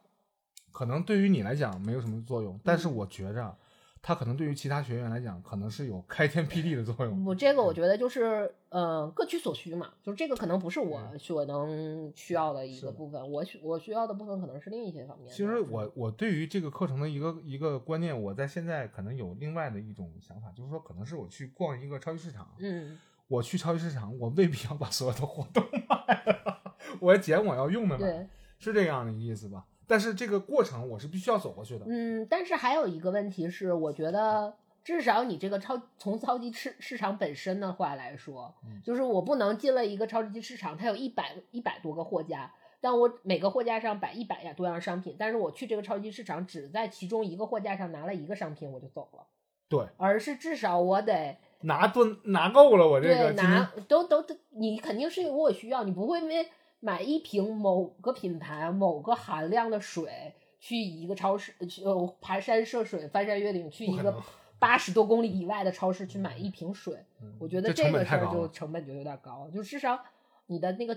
可能对于你来讲没有什么作用，但是嗯我觉着它可能对于其他学员来讲，可能是有开天辟地的作用。我这个我觉得就是呃各取所需嘛，就是这个可能不是我所能需要的一个部分，我需我需要的部分可能是另一些方面。其实我我对于这个课程的一个一个观念，我在现在可能有另外的一种想法，就是说，可能是我去逛一个超级市场，嗯我去超级市场，我未必要把所有的活动买了，<laughs> 我捡我要用的买，对，是这样的意思吧？但是这个过程我是必须要走过去的。嗯，但是还有一个问题是，我觉得至少你这个超从超级市市场本身的话来说，嗯就是我不能进了一个超级市场，它有一百一百多个货架，但我每个货架上摆一百样多样商品，但是我去这个超级市场只在其中一个货架上拿了一个商品我就走了，对，而是至少我得拿多拿够了，我这个对拿都都都，你肯定是我有需要，你不会因为买一瓶某个品牌某个含量的水。去一个超市，去呃爬山涉水、翻山越岭，去一个八十多公里以外的超市去买一瓶水，嗯我觉得这成个事儿就成本就有点高，就至少你的那个，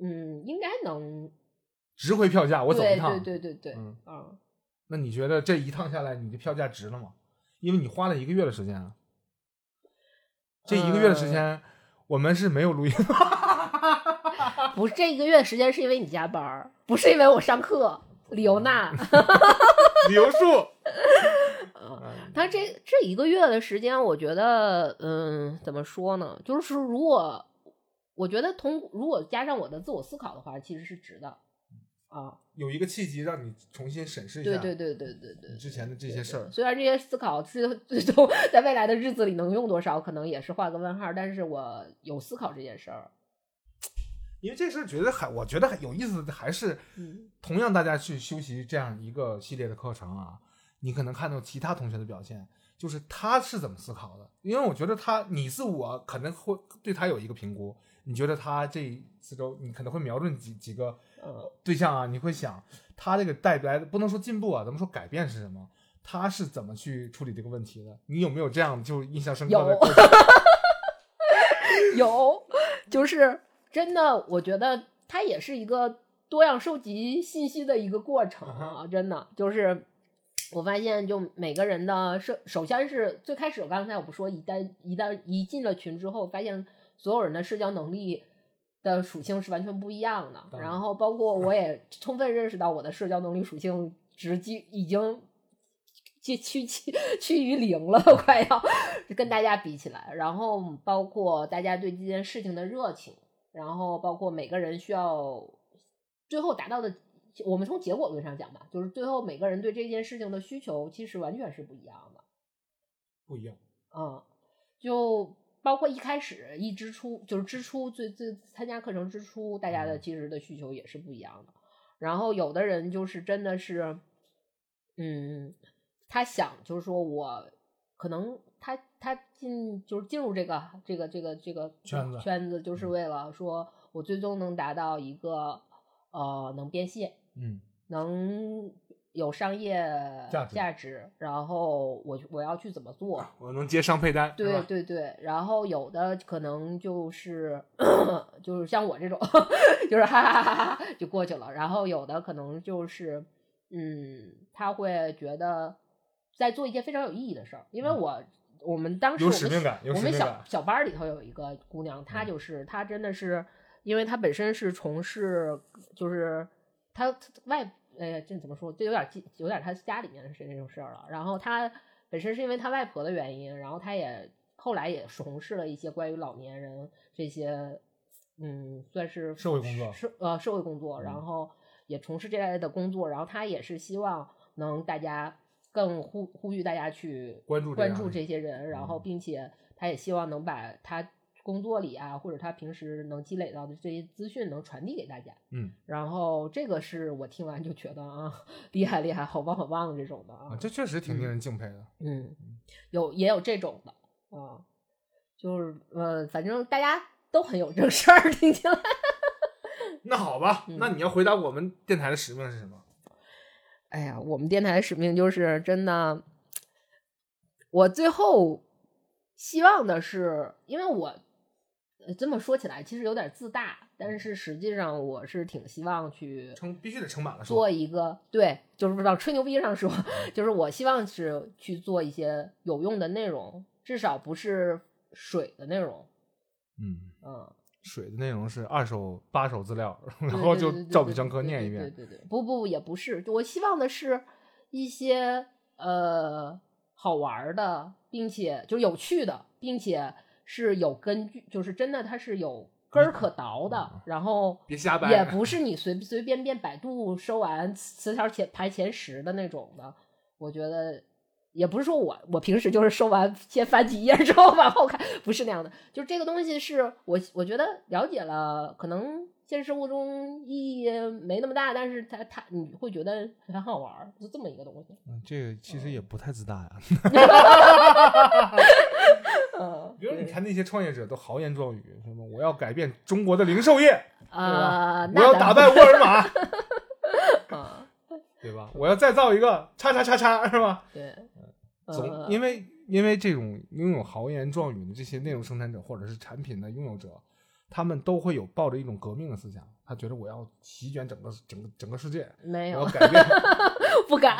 嗯，应该能值回票价，我走一对趟。对对对对，嗯嗯，那你觉得这一趟下来，你的票价值了吗？因为你花了一个月的时间啊。这一个月的时间，呃我们是没有录音。<laughs> 不是这一个月的时间是因为你加班儿，不是因为我上课，李由娜。<laughs> 理由数。他这这一个月的时间，我觉得，嗯，怎么说呢？就是如果我觉得通，如果加上我的自我思考的话，其实是值的啊。有一个契机让你重新审视一下对对对对对对，之前的这些事儿。虽然这些思考最最终在未来的日子里能用多少，可能也是画个问号，但是我有思考这件事儿。因为这事儿觉得还，我觉得很有意思的还是，嗯同样大家去修习这样一个系列的课程啊，你可能看到其他同学的表现，就是他是怎么思考的。因为我觉得他，你是我可能会对他有一个评估，你觉得他这四周你可能会瞄准几几个嗯对象啊，你会想他这个带来的不能说进步啊，咱们说改变是什么？他是怎么去处理这个问题的？你有没有这样就印象深刻的有过程？<laughs> 有，就是真的，我觉得它也是一个多样收集信息的一个过程啊，真的就是。我发现，就每个人的社首先是最开始，我刚才我不说，一旦一旦一进了群之后，发现所有人的社交能力的属性是完全不一样的。然然后，包括我也 <laughs> 充分认识到我的社交能力属性直击已经趋趋趋趋于零了，快要跟大家比起来。然后，包括大家对这件事情的热情，然后包括每个人需要最后达到的。我们从结果论上讲吧，就是最后每个人对这件事情的需求其实完全是不一样的。不一样。嗯，就包括一开始一支出，就是支出最最参加课程支出，大家的其实的需求也是不一样的。然后有的人就是真的是，嗯，他想就是说我可能他他进就是进入这个这个这个这个圈子圈子，就是为了说我最终能达到一个呃能变现，嗯，能有商业价值然后我我要去怎么做？我能接商配单，对对对，然后有的可能就是 <coughs> 就是像我这种，<laughs> 就是哈哈哈哈哈就过去了。然后有的可能就是，嗯，他会觉得在做一件非常有意义的事儿。因为嗯我我们当时有我们使命感有我们小使命感。小班儿里头有一个姑娘，她嗯。就是她真的是，因为她本身是从事就是她她外呃这怎么说，这有点记有点她家里面的是那种事儿了。然后她本身是因为她外婆的原因，然后她也后来也从事了一些关于老年人这些，嗯，算是社会工作社呃社会工作，然嗯。后也从事这类的工作，然后她也是希望能大家更呼呼吁大家去关注关注这些人，然后嗯并且他也希望能把他工作里啊，或者他平时能积累到的这些资讯能传递给大家。嗯然后这个是我听完就觉得啊，厉害厉害，好棒好棒这种的啊，啊，这确实挺令人敬佩的。嗯，有也有这种的啊，就是呃，反正大家都很有正事儿，听起来。那好吧，嗯那你要回答我们电台的使命是什么？哎呀，我们电台的使命就是真的，我最后希望的是，因为我呃这么说起来其实有点自大，但是实际上我是挺希望去撑必须得撑满了。做一个对，就是不知道吹牛逼上说，就是我希望是去做一些有用的内容，至少不是水的内容，嗯，嗯，水的内容是二手、八手资料，然后就照本宣科念一遍。对对对对，不不也不是，我希望的是一些呃好玩儿的，并且就是有趣的，并且是有根据，就是真的它是有根儿可倒的，然后别瞎掰，也不是 <laughs> 你随随便便百度搜完词条前排前十的那种的。我觉得也不是说我我平时就是收完先翻几页之后往后看，不是那样的。就这个东西是我我觉得了解了，可能现实生活中意义没那么大，但是它它你会觉得很好玩儿，就这么一个东西。嗯，这个其实也不太自大呀。嗯，比如你看那些创业者都豪言壮语，什么我要改变中国的零售业，啊，我要打败沃尔玛，<laughs> 啊，对吧？我要再造一个叉叉叉叉，是吧？对，总呃因为因为这种拥有豪言壮语的这些内容生产者或者是产品的拥有者，他们都会有抱着一种革命的思想，他觉得我要席卷整个整个整个世界，没有我要改变。<laughs> 不敢。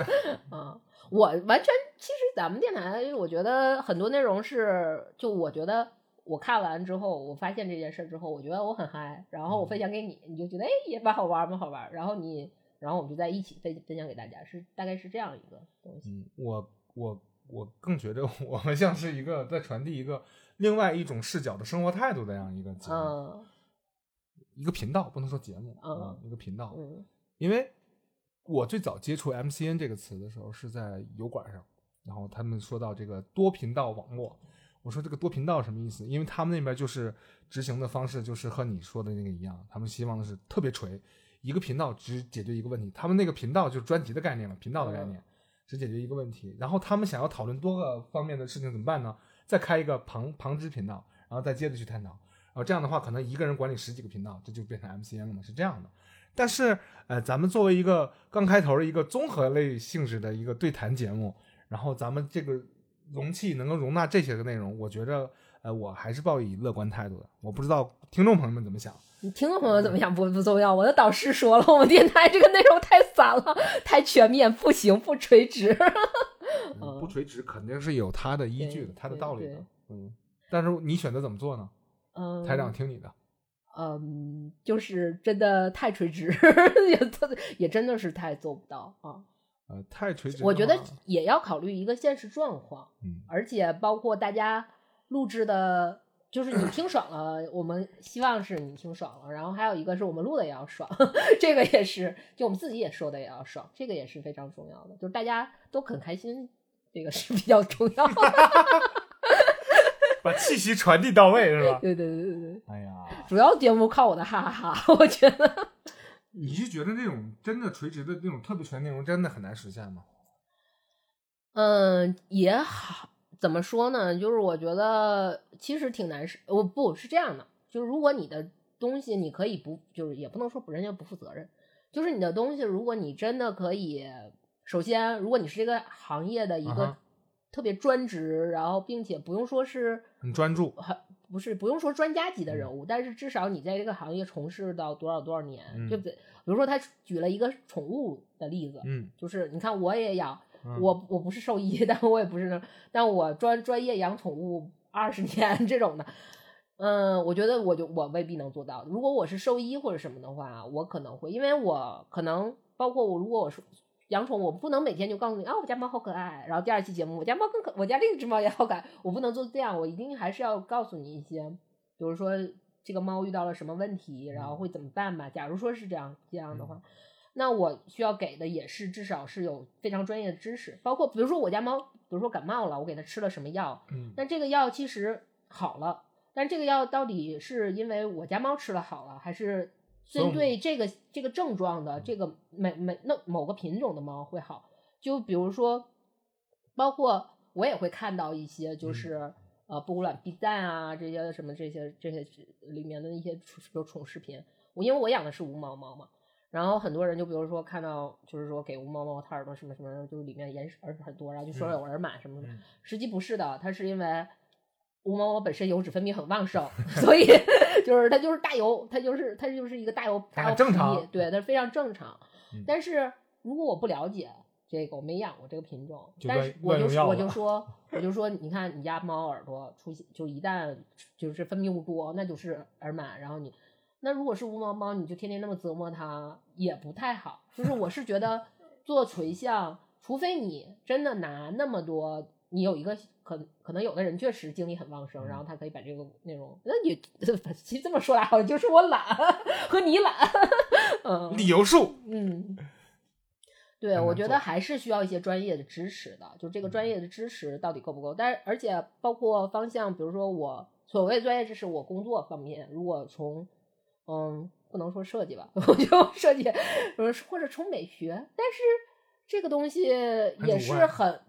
<laughs> 嗯，我完全其实咱们电台，我觉得很多内容是，就我觉得我看完之后，我发现这件事之后，我觉得我很嗨，然后我分享给你，你就觉得哎也蛮好玩，蛮好玩，然后你，然后我们就在一起分分享给大家，是大概是这样一个东西。嗯，我我我更觉得我们像是一个在传递一个另外一种视角的生活态度的这样一个节目，嗯一个频道，不能说节目，嗯啊一个频道。嗯因为我最早接触 MCN 这个词的时候是在油管上，然后他们说到这个多频道网络，我说这个多频道什么意思？因为他们那边就是执行的方式就是和你说的那个一样，他们希望的是特别锤，一个频道只解决一个问题，他们那个频道就是专辑的概念了，频道的概念。只解决一个问题，然后他们想要讨论多个方面的事情怎么办呢？再开一个旁旁支频道，然后再接着去探讨。然后这样的话，可能一个人管理十几个频道，这就变成 MCN 了嘛？是这样的。但是，呃，咱们作为一个刚开头的一个综合类性质的一个对谈节目，然后咱们这个容器能够容纳这些个内容，我觉着，呃，我还是抱以乐观态度的。我不知道听众朋友们怎么想。你听众朋友怎么想不不重要，我的导师说了，我们电台这个内容太散了，太全面，不行，不垂直。嗯不垂直肯定是有它的依据的对，它的道理的。嗯，但是你选择怎么做呢？嗯，台长听你的。嗯，就是真的太垂直，<laughs> 也真也真的是太做不到啊。呃，太垂直。我觉得也要考虑一个现实状况，嗯，而且包括大家录制的，就是你听爽了，我们希望是你听爽了，然后还有一个是我们录的也要爽，<laughs> 这个也是，就我们自己也说的也要爽，这个也是非常重要的，就是大家都很开心，这个是比较重要的。<laughs> 把气息传递到位，是吧？<laughs> 对对对对对，哎呀，主要节目靠我的哈哈哈，我觉得。你是觉得那种真的垂直的那种特别全内容真的很难实现吗？嗯，也好，怎么说呢？就是我觉得其实挺难是，我不是这样的，就是如果你的东西你可以不，就是也不能说不人家不负责任，就是你的东西，如果你真的可以，首先，如果你是这个行业的一个特别专职，然后并且不用说是很专注，很不是不用说专家级的嗯人物，但是至少你在这个行业从事到多少多少年，嗯对不对？比如说他举了一个宠物的例子，嗯，就是你看我也养。嗯我我不是兽医，但我也不是，但我专专业养宠物二十年这种的，嗯，我觉得我就我未必能做到。如果我是兽医或者什么的话，我可能会，因为我可能包括我，如果我是养宠物，我不能每天就告诉你啊，我家猫好可爱，然后第二期节目我家猫更可，我家另一只猫也好可爱，我不能做这样，我一定还是要告诉你一些，比如说这个猫遇到了什么问题，然后会怎么办吧。假如说是这样这样的话。那我需要给的也是至少是有非常专业的知识，包括比如说我家猫，比如说感冒了，我给它吃了什么药，嗯那这个药其实好了，但这个药到底是因为我家猫吃了好了，还是针对这个这个症状的这个每每那某个品种的猫会好？就比如说，包括我也会看到一些就是。呃，不卵 B 站啊，这些什么这些这些里面的一些比如宠视频，我因为我养的是无毛猫嘛，然后很多人就比如说看到就是说给无毛猫它耳朵什么什么，就是里面眼耳很多，然后就说有耳螨什么的，嗯实际不是的，它是因为无毛猫本身油脂分泌很旺盛，<laughs> 所以 <laughs> 就是它就是大油，它就是它就是一个大油正常对，它非常正常嗯。但是如果我不了解这个，我没养过这个品种，但是我就 <laughs> 我就说我就说，你看你家猫耳朵出现，就一旦就是分泌物多，那就是耳螨，然后你。那如果是无毛猫，你就天天那么折磨它，也不太好。就是我是觉得 <laughs> 做垂像，除非你真的拿那么多你有一个可可能有的人确实精力很旺盛，然后他可以把这个内容，那你其实这么说来，好像就是我懒和你懒，嗯理由数，嗯。对，我觉得还是需要一些专业的支持的，就这个专业的支持到底够不够？但是而且包括方向，比如说我所谓专业知识，我工作方面，如果从嗯不能说设计吧，<laughs> 我就设计，呃或者从美学，但是这个东西也是很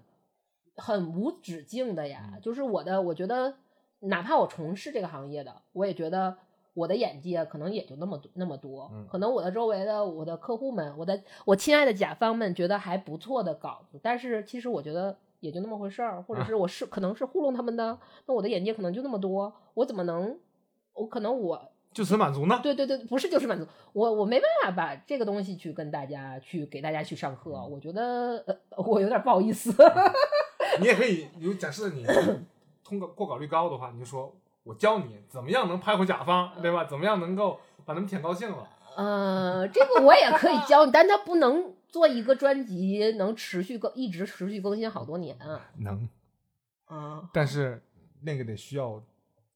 很无止境的呀。嗯就是我的，我觉得哪怕我从事这个行业的，我也觉得我的眼界可能也就那么多那么多，嗯可能我的周围的我的客户们，我的我亲爱的甲方们觉得还不错的稿子，但是其实我觉得也就那么回事儿，或者啊是我是、可能是糊弄他们的，那我的眼界可能就那么多，我怎么能，我可能我就此满足呢？对对对，不是就是满足我，我没办法把这个东西去跟大家去给大家去上课，我觉得呃我有点不好意思。<laughs> 你也可以，有假设你通过过稿率高的话，你就说我教你怎么样能拍回甲方，对吧？怎么样能够把他们舔高兴了？呃，这个我也可以教你，但它不能做一个专辑能持续更一直持续更新好多年啊。能，啊，但是那个得需要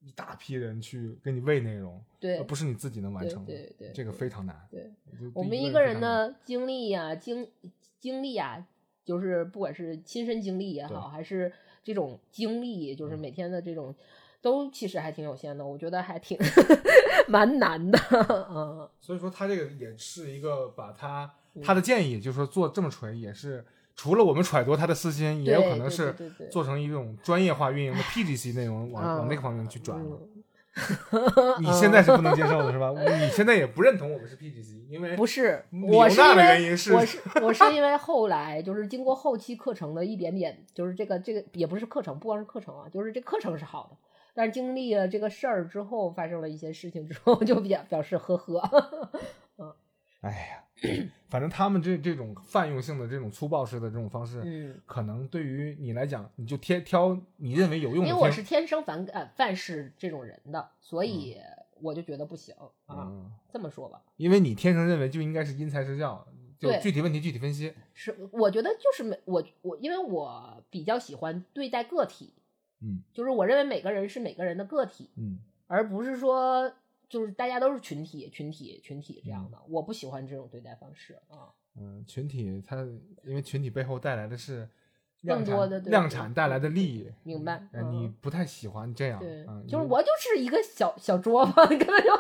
一大批人去给你喂内容，对而不是你自己能完成的。对对，这个非常难。对。就我们一个人非常难，呢，经历呀、经经历呀、就是不管是亲身经历也好，还是这种经历，就是每天的这种，都其实还挺有限的。我觉得还挺 <laughs> 蛮难的，嗯，所以说他这个也是一个把他他的建议，就是说做这么纯，也是除了我们揣度他的私心，也有可能是做成一种专业化运营的 PGC 内容，往嗯往那个方面去转 <laughs> 你现在是不能接受的是吧？你现在也不认同我们是 PGC，因为不是，我是因为我是我是因为后来就是经过后期课程的一点点，就是这个这个也不是课程，不光是课程啊，就是这课程是好的，但是经历了这个事儿之后，发生了一些事情之后，就表表示呵呵，哎呀，反正他们这这种泛用性的这种粗暴式的这种方式，嗯。可能对于你来讲，你就挑挑你认为有用的听。因为我是天生反感范式这种人的，所以我就觉得不行啊。嗯，这么说吧，因为你天生认为就应该是因材施教，就具体问题具体分析。是我觉得就是没我我，因为我比较喜欢对待个体，嗯就是我认为每个人是每个人的个体，嗯而不是说就是大家都是群体、群体、群体这嗯样的。我不喜欢这种对待方式啊。嗯，群体它因为群体背后带来的是更量产多的量产带来的利益，明白呃嗯你不太喜欢这样，对，嗯，就是我就是一个小小桌嘛，<laughs> 根本就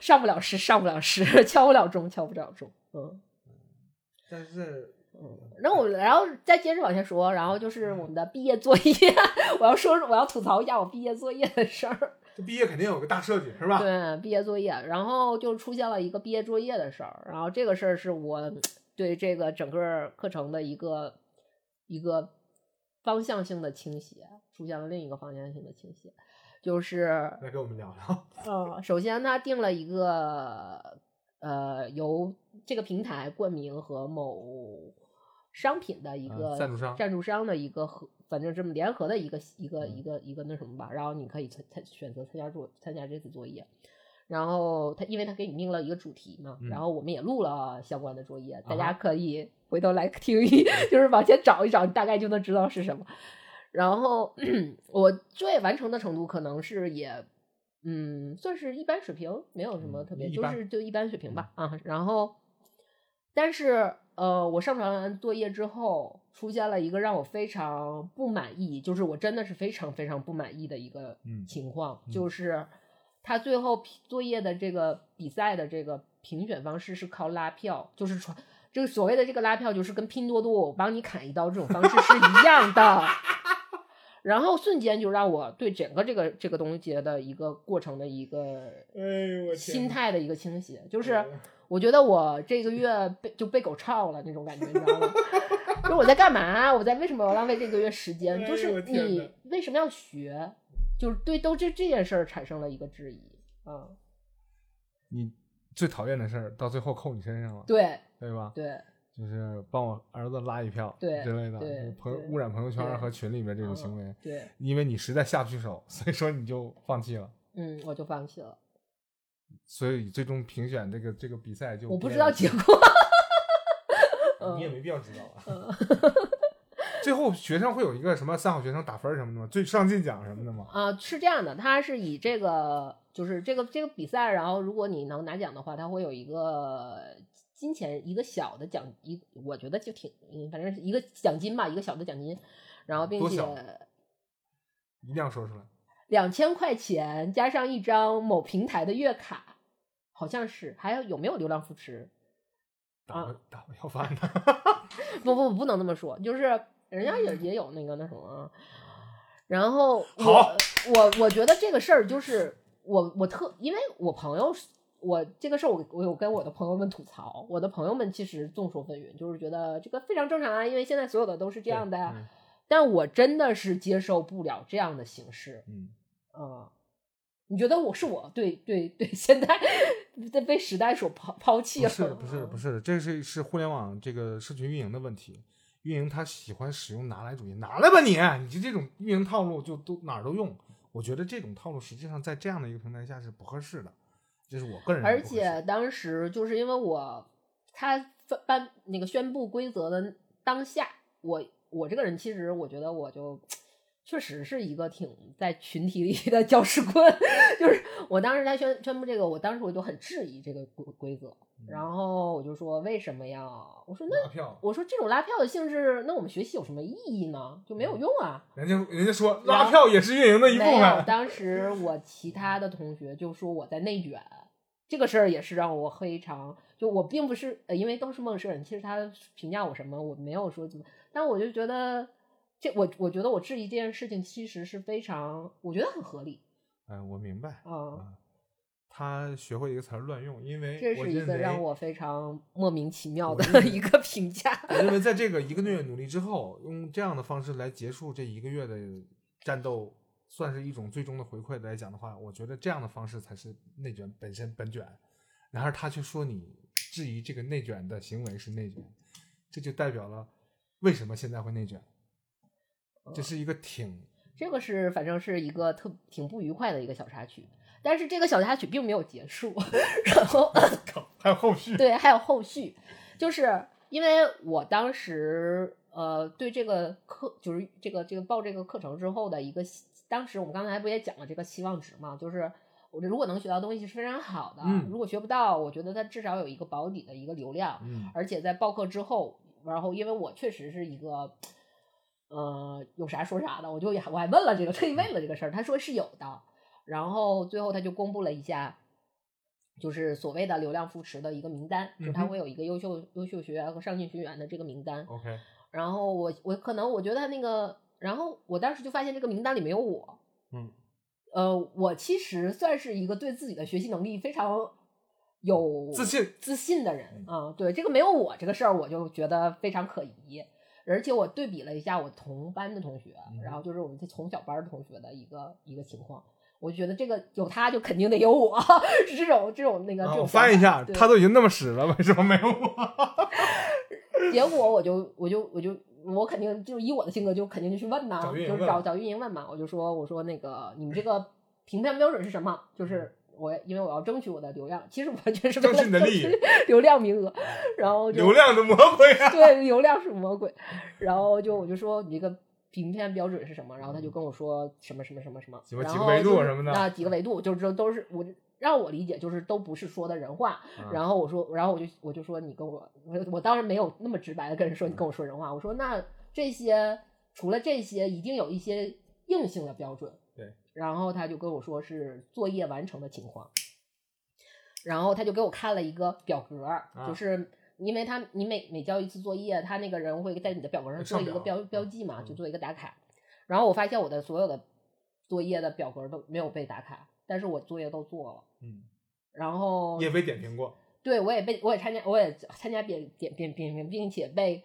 上不了市，上不了市，<laughs> 敲不了钟，敲不了钟。嗯。但是然后我，然后再接着往下说，然后就是我们的毕业作业，<laughs> 我要说，我要吐槽一下我毕业作业的事儿。这毕业肯定有个大设计是吧？对，毕业作业，然后就出现了一个毕业作业的事儿，然后这个事儿是我对这个整个课程的一个一个方向性的倾斜，出现了另一个方向性的倾斜，就是来跟我们聊聊。<laughs> 呃，首先他定了一个呃由这个平台冠名和某商品的一啊个赞助商赞助商的一个合，反正这么联合的一个一个嗯一个一个那什么吧，然后你可以参参选择参加作参加这次作业。然后他，因为他给你命了一个主题嘛，嗯然后我们也录了相关的作业，大家可以回头来听一，<laughs> 就是往前找一找，你大概就能知道是什么。然后 <clears throat> 我作业完成的程度可能是也，嗯，算是一般水平，没有什么嗯特别，就是就一般水平吧啊。然后，但是呃，我上传完作业之后，出现了一个让我非常不满意，就是我真的是非常非常不满意的一个嗯情况，嗯就是他最后作业的这个比赛的这个评选方式是靠拉票，就是传。这个所谓的这个拉票，就是跟拼多多我帮你砍一刀这种方式是一样的，然后瞬间就让我对整个这个这个东西的一个过程的一个哎呦我心态的一个倾斜，就是嗯我觉得我这个月被就被狗操了那种感觉，你知道吗？<laughs> 就是我在干嘛？我在为什么要浪费这个月时间？就是你为什么要学？就是对都这这件事儿产生了一个质疑啊、你最讨厌的事儿到最后扣你身上了，对对吧？对就是帮我儿子拉一票，对之类的，朋友污染朋友圈和群里面这种行为，嗯对，因为你实在下不去手，所以说你就放弃了，嗯，我就放弃了。所以最终评选这个这个比赛就我不知道结果，<laughs> 你也没必要知道啊。最后学生会有一个什么三好学生打分什么的吗？最上进奖什么的吗？啊、是这样的，他是以这个就是这个这个比赛，然后如果你能拿奖的话，他会有一个金钱一个小的奖一，我觉得就挺，嗯反正是一个奖金吧，一个小的奖金，然后并且一定要说出来。两千块钱加上一张某平台的月卡，好像是，还有有没有流量扶持？打打我要饭的，不不不能这么说，就是人家也也有那个那什么，然后好我我我觉得这个事儿就是我我特因为我朋友我这个事儿我我有跟我的朋友们吐槽，我的朋友们其实众说纷纭，就是觉得这个非常正常啊，因为现在所有的都是这样的呀，嗯但我真的是接受不了这样的形式，嗯，嗯。你觉得我是我对对对，现在 <laughs> 在被时代所抛抛弃了？不是不是不是，这是是互联网这个社群运营的问题。运营他喜欢使用拿来主义，拿来吧你，你就这种运营套路就都哪儿都用。我觉得这种套路实际上在这样的一个平台下是不合适的，这是我个人而。且当时就是因为我他颁颁那个宣布规则的当下，我我这个人其实我觉得我就确实是一个挺在群体里的搅屎棍，就是我当时他宣宣布这个，我当时我就很质疑这个规规则，然后我就说为什么要？我说那，我说这种拉票的性质，那我们学习有什么意义呢？就没有用啊。人家人家说拉票也是运营的一部，分。当时我其他的同学就说我在内卷，这个事儿也是让我非常就我并不是呃，因为都是陌生人，其实他评价我什么，我没有说怎么，但我就觉得这我我觉得我质疑这件事情其实是非常，我觉得很合理哎，我明白嗯、啊。他学会一个词儿乱用，因为这是一个让我非常莫名其妙的 <laughs> 一个评价。我认为在这个一个月努力之后，用这样的方式来结束这一个月的战斗，算是一种最终的回馈来讲的话，我觉得这样的方式才是内卷本身本卷。然而他却说你质疑这个内卷的行为是内卷，这就代表了为什么现在会内卷。这是一个挺这个是反正是一个特挺不愉快的一个小插曲，但是这个小插曲并没有结束，<laughs> 然后 <laughs> 还有后续。对，还有后续，就是因为我当时呃对这个课，就是这个这个报这个课程之后的一个希，当时我们刚才不也讲了这个期望值嘛，就是我这如果能学到东西是非常好的，嗯如果学不到，我觉得它至少有一个保底的一个流量，嗯而且在报课之后，然后因为我确实是一个。呃，有啥说啥的，我就也我还问了这个，特意问了这个事儿，他说是有的，然后最后他就公布了一下，就是所谓的流量扶持的一个名单，就他会有一个优秀优秀学员和上进学员的这个名单。，OK，然后我我可能我觉得他那个，然后我当时就发现这个名单里没有我。嗯，呃，我其实算是一个对自己的学习能力非常有自信自信的人嗯啊、对这个没有我这个事儿，我就觉得非常可疑。而且我对比了一下我同班的同学，嗯然后就是我们这从小班的同学的一个一个情况，我觉得这个有他就肯定得有我，是这种这种那个、这种翻一下，他都已经那么使了，为什么没有我？<laughs> 结果我就我就我就我肯定就以我的性格就肯定就去问呐，就是找找运营问嘛，我就说我说那个你们这个评判标准是什么？就是我因为我要争取我的流量，其实完全是为了争取 <laughs> 流量名额，然后就流量的魔鬼啊！对流量是魔鬼，然后就我就说你这个。评判标准是什么？然后他就跟我说什么什么什么什么，几个然后就是什么的那几个维度就是这都是我让我理解就是都不是说的人话，嗯然后我说，然后我就我就说你跟我，我我当然没有那么直白的跟人说你跟我说人话，我说那这些除了这些，一定有一些硬性的标准。对，然后他就跟我说是作业完成的情况，然后他就给我看了一个表格，啊就是因为他你每每交一次作业，他那个人会在你的表格上做一个标标记嘛，嗯就做一个打卡。然后我发现我的所有的作业的表格都没有被打卡，但是我作业都做了。嗯，然后也被点评过，对我也被我也参加我也参加点点点点评，并且被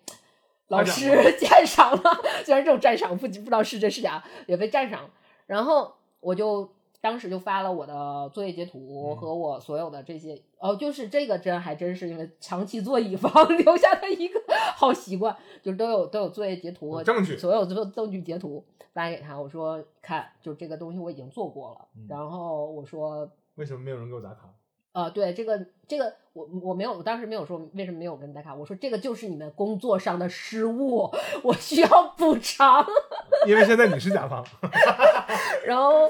老师赞赏 <laughs> 了。虽然这种赞赏不不知道是真是假，也被赞赏。然后我就当时就发了我的作业截图嗯和我所有的这些、哦，就是这个真还真是因为长期做乙方 <laughs> 留下的一个好习惯，就是都有都有作业截图和有证据所有证证据截图发给他。我说看，就这个东西我已经做过了。嗯然后我说为什么没有人给我打卡？呃，对这个这个我我没有，我当时没有说为什么没有跟大卡，我说这个就是你们工作上的失误，<laughs> 我需要补偿。因为现在你是甲方，<laughs> 然后，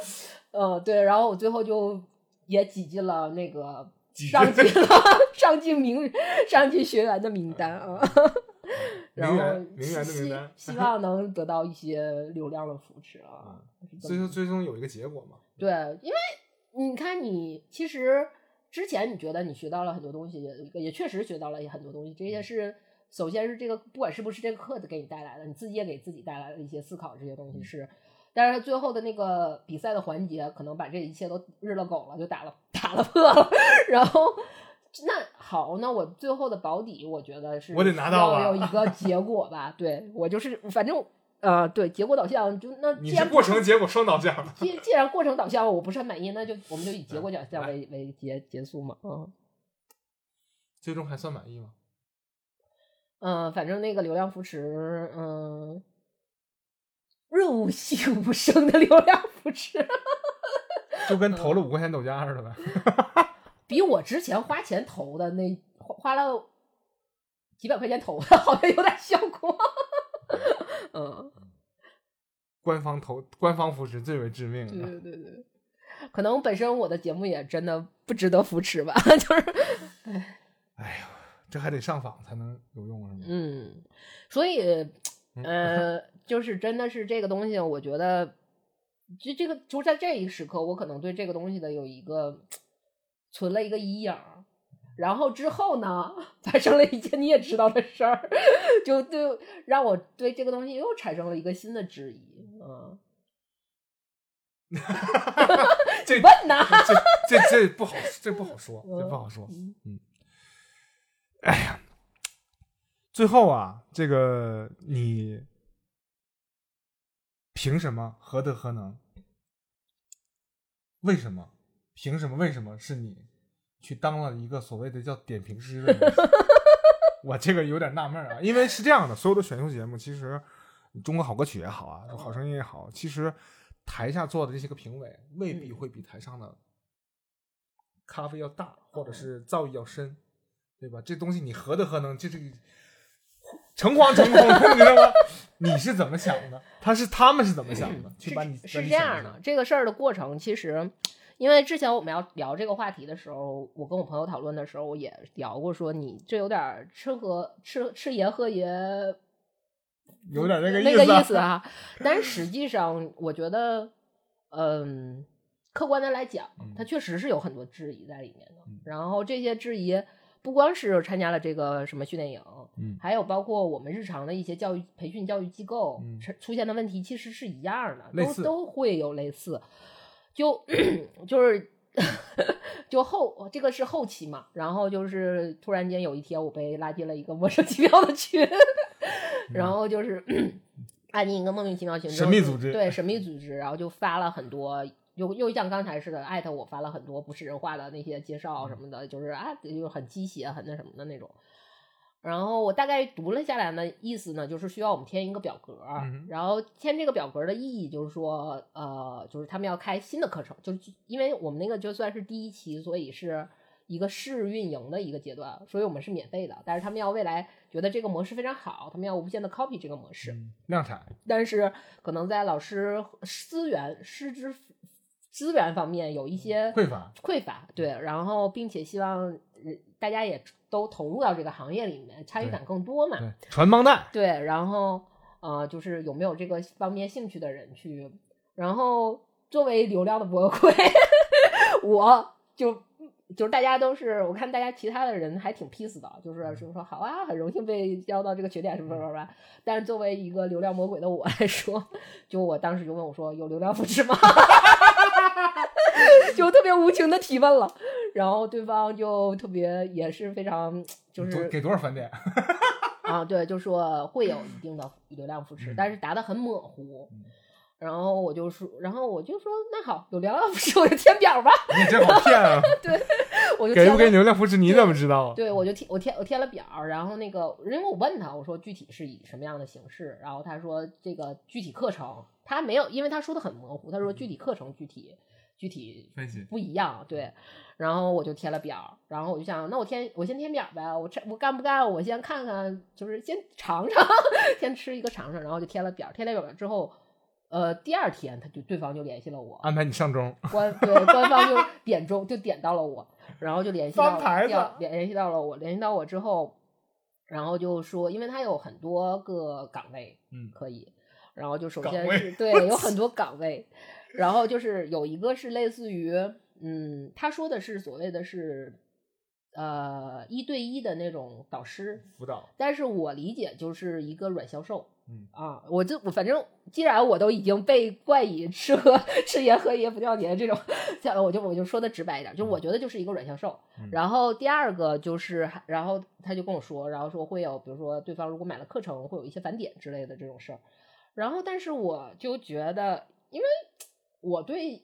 呃，对，然后我最后就也挤进了那个上 <laughs> 进了上进名上进学员的名单啊。然后名媛的名单希希望能得到一些流量的扶持啊。是这么最终最终有一个结果嘛。对，因为你看你其实之前你觉得你学到了很多东西，也也确实学到了很多东西。这些是首先是这个不管是不是这个课子给你带来的，你自己也给自己带来了一些思考，这些东西是。但是他最后的那个比赛的环节，可能把这一切都日了狗了，就打了打了破了。<laughs> 然后那好，那我最后的保底，我觉得是我得拿到啊要有一个结果吧。对我就是反正呃，对结果导向就那你是既然过程结果双导向，既既然过程导向我不是很满意，那就我们就以结果导向为为结结束嘛。嗯最终还算满意吗？嗯，反正那个流量扶持，嗯，润物细无声的流量扶持，<laughs> 就跟投了五块钱豆浆似的呗。比我之前花钱投的那花花了几百块钱投的，好像有点效果。嗯，官方投官方扶持最为致命对的。对对对，可能本身我的节目也真的不值得扶持吧，<laughs> 就是。哎呀，这还得上访才能有用是吗？嗯，所以，呃，<laughs> 就是真的是这个东西，我觉得，就这个就在这一时刻，我可能对这个东西的有一个存了一个阴影儿，然后之后呢，<laughs> 发生了一件你也知道的事儿，<laughs> 就对让我对这个东西又产生了一个新的质疑，嗯，<laughs> 这问呐，这这这不好，这不好说，这不好说。嗯哎呀，最后啊，这个你凭什么？何德何能？为什么？凭什么？为什么是你去当了一个所谓的叫点评师的人？<laughs> 我这个有点纳闷啊，因为是这样的，所有的选秀节目，其实中国好歌曲也好啊，好声音也好，其实台下坐的这些个评委未必会比台上的咖啡要大，或者是造诣要深，对吧？这东西你何德何能？这这个诚惶诚恐，你知道吗？你是怎么想的？他是他们是怎么想的？去把你是这样的，这个事儿的过程其实，因为之前我们要聊这个话题的时候，我跟我朋友讨论的时候，我也聊过说你这有点儿吃喝吃吃爷喝爷有点那个那意思啊个意思啊。<laughs> 但是实际上，我觉得，嗯，客观的来讲，它确实是有很多质疑在里面的。嗯然后这些质疑不光是参加了这个什么训练营，嗯还有包括我们日常的一些教育培训教育机构出现的问题，其实是一样的，都都会有类似。就 <coughs> 就是 <laughs> 就后这个是后期嘛，然后就是突然间有一天我被拉进了一个莫名其妙的群，<laughs> 然后就是拉进一个莫名其妙群神秘组织对神秘组织，然后就发了很多。又又像刚才似的，艾特我发了很多不是人话的那些介绍什么的，就是啊，就是很鸡血、很那什么的那种。然后我大概读了下来呢，意思呢就是需要我们填一个表格，嗯然后填这个表格的意义就是说，呃，就是他们要开新的课程，就是因为我们那个就算是第一期，所以是一个试运营的一个阶段，所以我们是免费的。但是他们要未来觉得这个模式非常好，他们要无限的 copy 这个模式，嗯量产，但是可能在老师资源师资资源方面有一些匮乏，匮乏，对，然后并且希望呃大家也都投入到这个行业里面，参与感更多嘛，对，传帮带，对，然后呃，就是有没有这个方面兴趣的人去，然后作为流量的魔鬼，<laughs> 我就就是大家都是，我看大家其他的人还挺 peace 的，就是就是说好啊，很荣幸被邀到这个学点什么什么什么，但是作为一个流量魔鬼的我来说，就我当时就问我说有流量扶持吗？<laughs> 就特别无情的提问了，然后对方就特别也是非常就是给多少返点？<laughs> <laughs> 啊，对，就说会有一定的流量扶持，嗯但是答的很模糊。嗯然后我就说，然后我就说，那好，有流量扶持我就填表吧，你这好骗啊！<laughs> 对我就给不给。流量扶持？你怎么知道啊？对，我就填我填我填了表，然后那个因为我问他，我说具体是以什么样的形式，然后他说这个具体课程他没有，因为他说的很模糊，他说具体课程具体具体分析不一样，对。然后我就填了表，然后我就想，那我填我先填表呗，我这我干不干？我先看看，就是先尝尝，<laughs> 先吃一个尝尝，然后就填了表，填了表之后，呃，第二天他就对方就联系了我，安排你上钟，官对官方就点钟就点到了我，然后就联系到牌子调联系到了我，联系到我之后，然后就说，因为他有很多个岗位，嗯可以，然后就首先是对有很多岗位，然后就是有一个是类似于，嗯，他说的是所谓的是，呃，一对一的那种导师，辅导，但是我理解就是一个软销售。嗯啊，我就我反正既然我都已经被冠以吃喝吃盐喝爷不掉年这种，这我就我就说的直白一点，就我觉得就是一个软销售。嗯然后第二个就是，然后他就跟我说，然后说会有，比如说对方如果买了课程，会有一些返点之类的这种事儿。然后，但是我就觉得，因为我对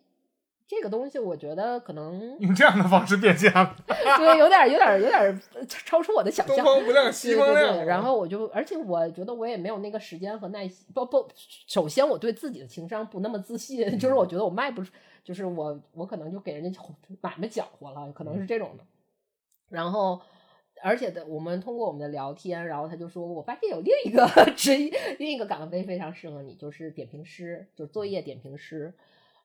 这个东西，我觉得可能用这样的方式变现了，<laughs> 对有点有点有点超出我的想象。东方不亮西方亮。对，然后我就，而且我觉得我也没有那个时间和耐心。不不，首先我对自己的情商不那么自信，就是我觉得我卖不出，就是我我可能就给人家买卖搅和了，可能是这种的。然后，而且的，我们通过我们的聊天，然后他就说，我发现有另一个 <laughs> 职业，另一个岗位非常适合你，就是点评师，就是作业点评师。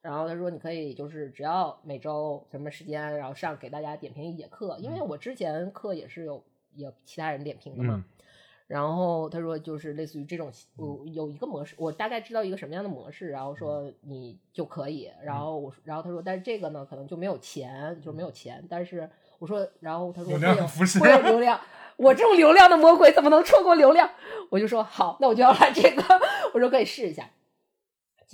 然后他说，你可以就是只要每周什么时间，然后上给大家点评一节课，因为我之前课也是有有其他人点评的嘛。嗯然后他说，就是类似于这种，我有一个模式，我大概知道一个什么样的模式，然后说你就可以。然后我说，然后他说，但是这个呢，可能就没有钱，就是没有钱。但是我说，然后他说有会有量的服饰会有流量，<laughs> 我这种流量的魔鬼怎么能错过流量？我就说好，那我就要来这个，<laughs> 我说可以试一下。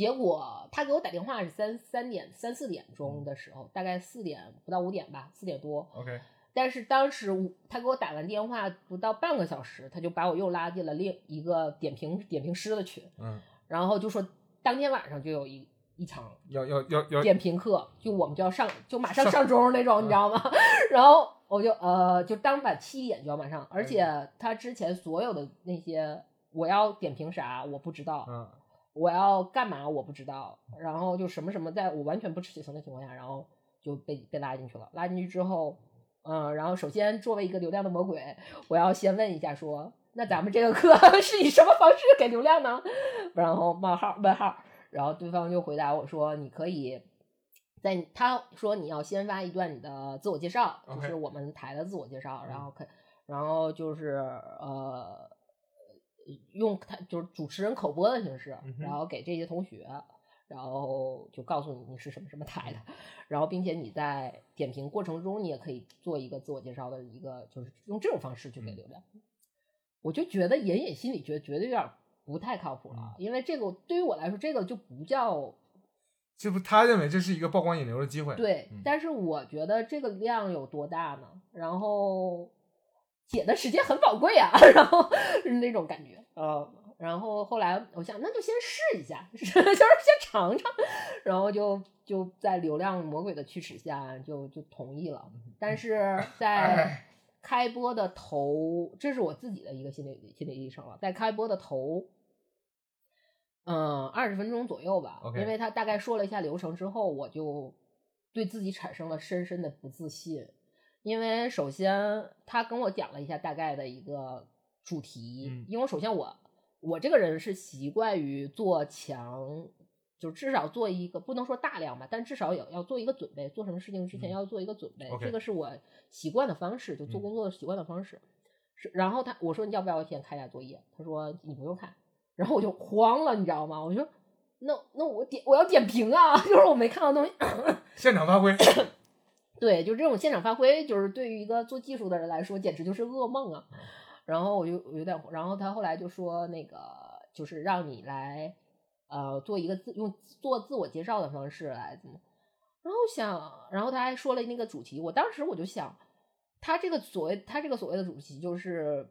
结果他给我打电话是三三点三四点钟的时候，大概四点不到五点吧，四点多。OK，但是当时他给我打完电话不到半个小时，他就把我又拉进了另一个点评点评师的群，嗯，然后就说当天晚上就有一一场要要要要点评课，就我们就要上，就马上上上钟那种，你知道吗？<laughs> 然后我就呃，就当晚七点就要马上，而且他之前所有的那些我要点评啥我不知道，嗯我要干嘛我不知道，然后就什么什么，在我完全不知情的情况下，然后就被被拉进去了。拉进去之后，嗯，然后首先作为一个流量的魔鬼，我要先问一下说，那咱们这个课 <laughs> 是以什么方式给流量呢？<laughs> 然后冒号问号，然后对方就回答我说，你可以。在他说你要先发一段你的自我介绍，就是我们台的自我介绍，然嗯后可，然后就是呃，用他就是主持人口播的形式，然后给这些同学，然后就告诉你你是什么什么台的，<laughs> 然后并且你在点评过程中，你也可以做一个自我介绍的一个，就是用这种方式去给流量。我就觉得隐隐心里觉得觉得有点不太靠谱了，因为这个对于我来说，这个就不叫这不他认为这是一个曝光引流的机会。对，嗯但是我觉得这个量有多大呢？然后姐的时间很宝贵啊，<laughs> 然后是那种感觉，呃，然后后来我想，那就先试一下，<laughs> 就是先尝尝，然后就就在流量魔鬼的驱使下，就就同意了。但是 <laughs> 在开播的头，这是我自己的一个心理心理医生了，在开播的头。嗯，二十分钟左右吧因为他大概说了一下流程之后，我就对自己产生了深深的不自信。因为首先他跟我讲了一下大概的一个主题，嗯因为首先我我这个人是习惯于做强，就至少做一个不能说大量吧，但至少也要做一个准备，做什么事情之前嗯要做一个准备这个是我习惯的方式，就做嗯工作的习惯的方式。是，然后他我说你要不要先看一下作业？他说你不用看，然后我就慌了，你知道吗？我说那那我点我要点评啊，<laughs> 就是我没看到东西。现场发挥。<laughs> 对，就这种现场发挥，就是对于一个做技术的人来说，简直就是噩梦啊。然后我就有点，然后他后来就说那个就是让你来呃做一个自用做自我介绍的方式来怎么，然后想，然后他还说了那个主题，我当时我就想，他这个所谓他这个所谓的主题就是，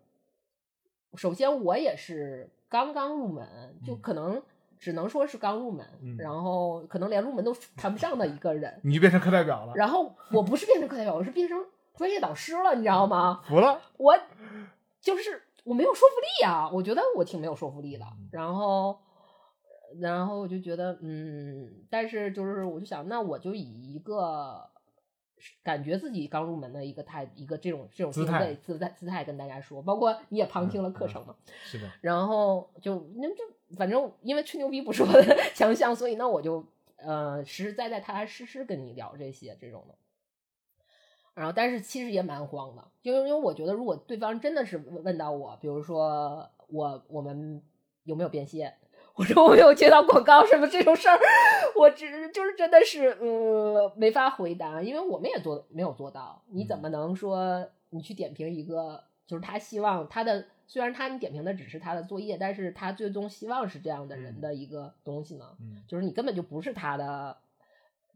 首先我也是刚刚入门，就嗯可能只能说是刚入门，嗯然后可能连入门都谈不上的一个人。你就变成课代表了，然后我不是变成课代表，我是变成专业导师了，你知道吗？服了。我就是我没有说服力啊，我觉得我挺没有说服力的。然后，然后我就觉得，嗯，但是就是我就想，那我就以一个感觉自己刚入门的一个态，一个这种这种姿态姿态姿态跟大家说，包括你也旁听了课程嘛，是的，然后就那就反正因为吹牛逼不是我的 <laughs> 强项，所以那我就呃实实在在踏踏实实跟你聊这些这种的。然后，但是其实也蛮慌的，就因为我觉得，如果对方真的是问问到我，比如说我我们有没有变现，或者我没有接到广告什么这种事儿，我只就是真的是呃没法回答，因为我们也做没有做到。你怎么能说你去点评一个，就是他希望他的虽然他你点评的只是他的作业，但是他最终希望是这样的人的一个东西呢？嗯，就是你根本就不是他的，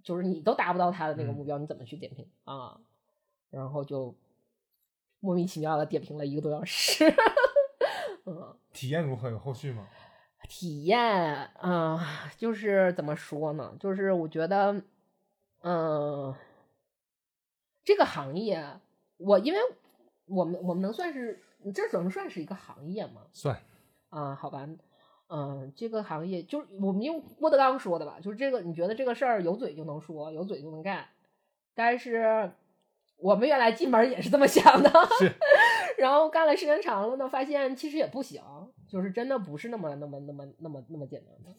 就是你都达不到他的那个嗯目标，你怎么去点评啊？然后就莫名其妙的点评了一个多小时，<laughs> 嗯，体验如何？有后续吗？体验啊、就是怎么说呢？就是我觉得，嗯、这个行业，我因为我们我们能算是这怎么算是一个行业吗？算，啊，好吧，嗯，这个行业就是我们用郭德纲说的吧，就是这个，你觉得这个事儿有嘴就能说，有嘴就能干，但是我们原来进门也是这么想的，是，<laughs> 然后干了时间长了呢，发现其实也不行，就是真的不是那么那么那么那么那么简单的。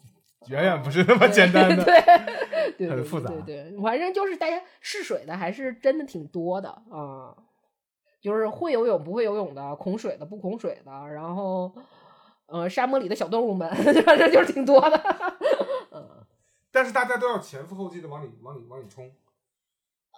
远远不是那么简单的。对 <laughs> 对，对很复杂对对对，反正就是大家试水的还是真的挺多的啊、就是会游泳不会游泳的，恐水的不恐水的，然后呃沙漠里的小动物们，<laughs> 反正就是挺多的。嗯但是大家都要前赴后继的往里往里往里冲，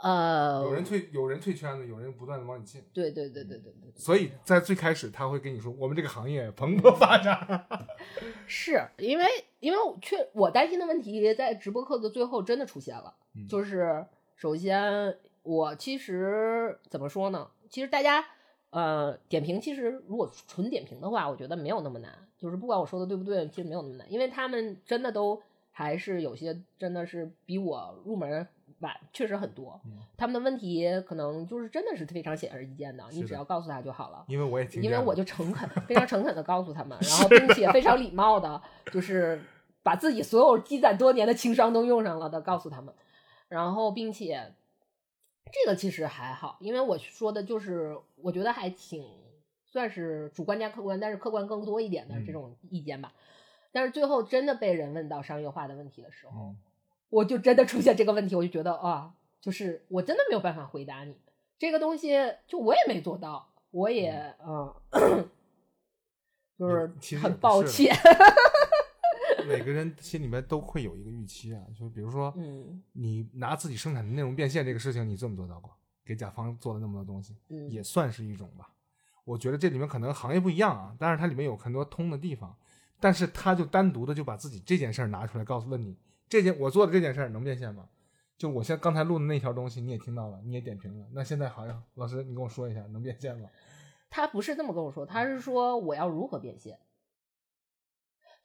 呃，有人退有人退圈子，有人不断的往里进。对对对对对对，所以在最开始他会跟你说，我们这个行业蓬勃发展。<laughs> 是因为因为我确我担心的问题在直播课的最后真的出现了，嗯就是首先我其实怎么说呢？其实大家呃点评，其实如果纯点评的话，我觉得没有那么难，就是不管我说的对不对，其实没有那么难，因为他们真的都还是有些真的是比我入门晚，确实很多，嗯他们的问题可能就是真的是非常显而易见的，你只要告诉他就好了。因为我也听见了，因为我就诚恳，<laughs> 非常诚恳的告诉他们，<laughs> 然后并且非常礼貌的，就是把自己所有积攒多年的情商都用上了的告诉他们，然后并且这个其实还好，因为我说的就是我觉得还挺算是主观加客观，但是客观更多一点的嗯。这种意见吧。但是最后真的被人问到商业化的问题的时候，嗯。我就真的出现这个问题，我就觉得啊，就是我真的没有办法回答你这个东西，就我也没做到，我也嗯，<coughs> 就是很抱歉，<laughs> 每个人心里面都会有一个预期啊，就比如说，嗯你拿自己生产的内容变现这个事情，你做没做到过？给甲方做了那么多东西，嗯，也算是一种吧。我觉得这里面可能行业不一样啊，但是它里面有很多通的地方，但是他就单独的就把自己这件事儿拿出来告诉了你，这件我做的这件事儿能变现吗？就我现在刚才录的那条东西，你也听到了，你也点评了，那现在好像老师你跟我说一下，能变现吗？他不是这么跟我说，他是说我要如何变现，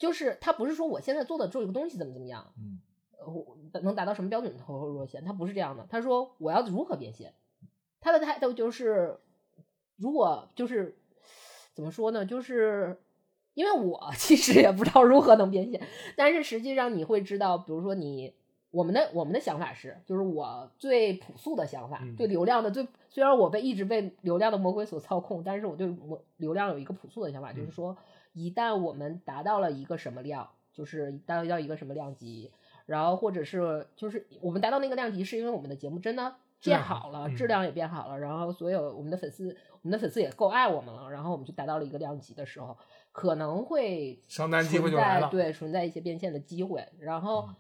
就是他不是说我现在做的这个东西怎么怎么样，嗯。呃我能达到什么标准投入若现，他不是这样的，他说我要如何变现，他的态度就是，如果就是怎么说呢，就是因为我 <laughs> 其实也不知道如何能变现，但是实际上你会知道，比如说你我们的我们的想法是，就是我最朴素的想法，嗯。对流量的最虽然我被一直被流量的魔鬼所操控，但是我对魔流量有一个朴素的想法，就是嗯。说一旦我们达到了一个什么量，就是达到一个什么量级，然后或者是就是我们达到那个量级，是因为我们的节目真的变好了，嗯质量也变好了，然后所有我们的粉丝，我们的粉丝也够爱我们了，然后我们就达到了一个量级的时候，可能会商单机会存就来对存在一些变现的机会，然后嗯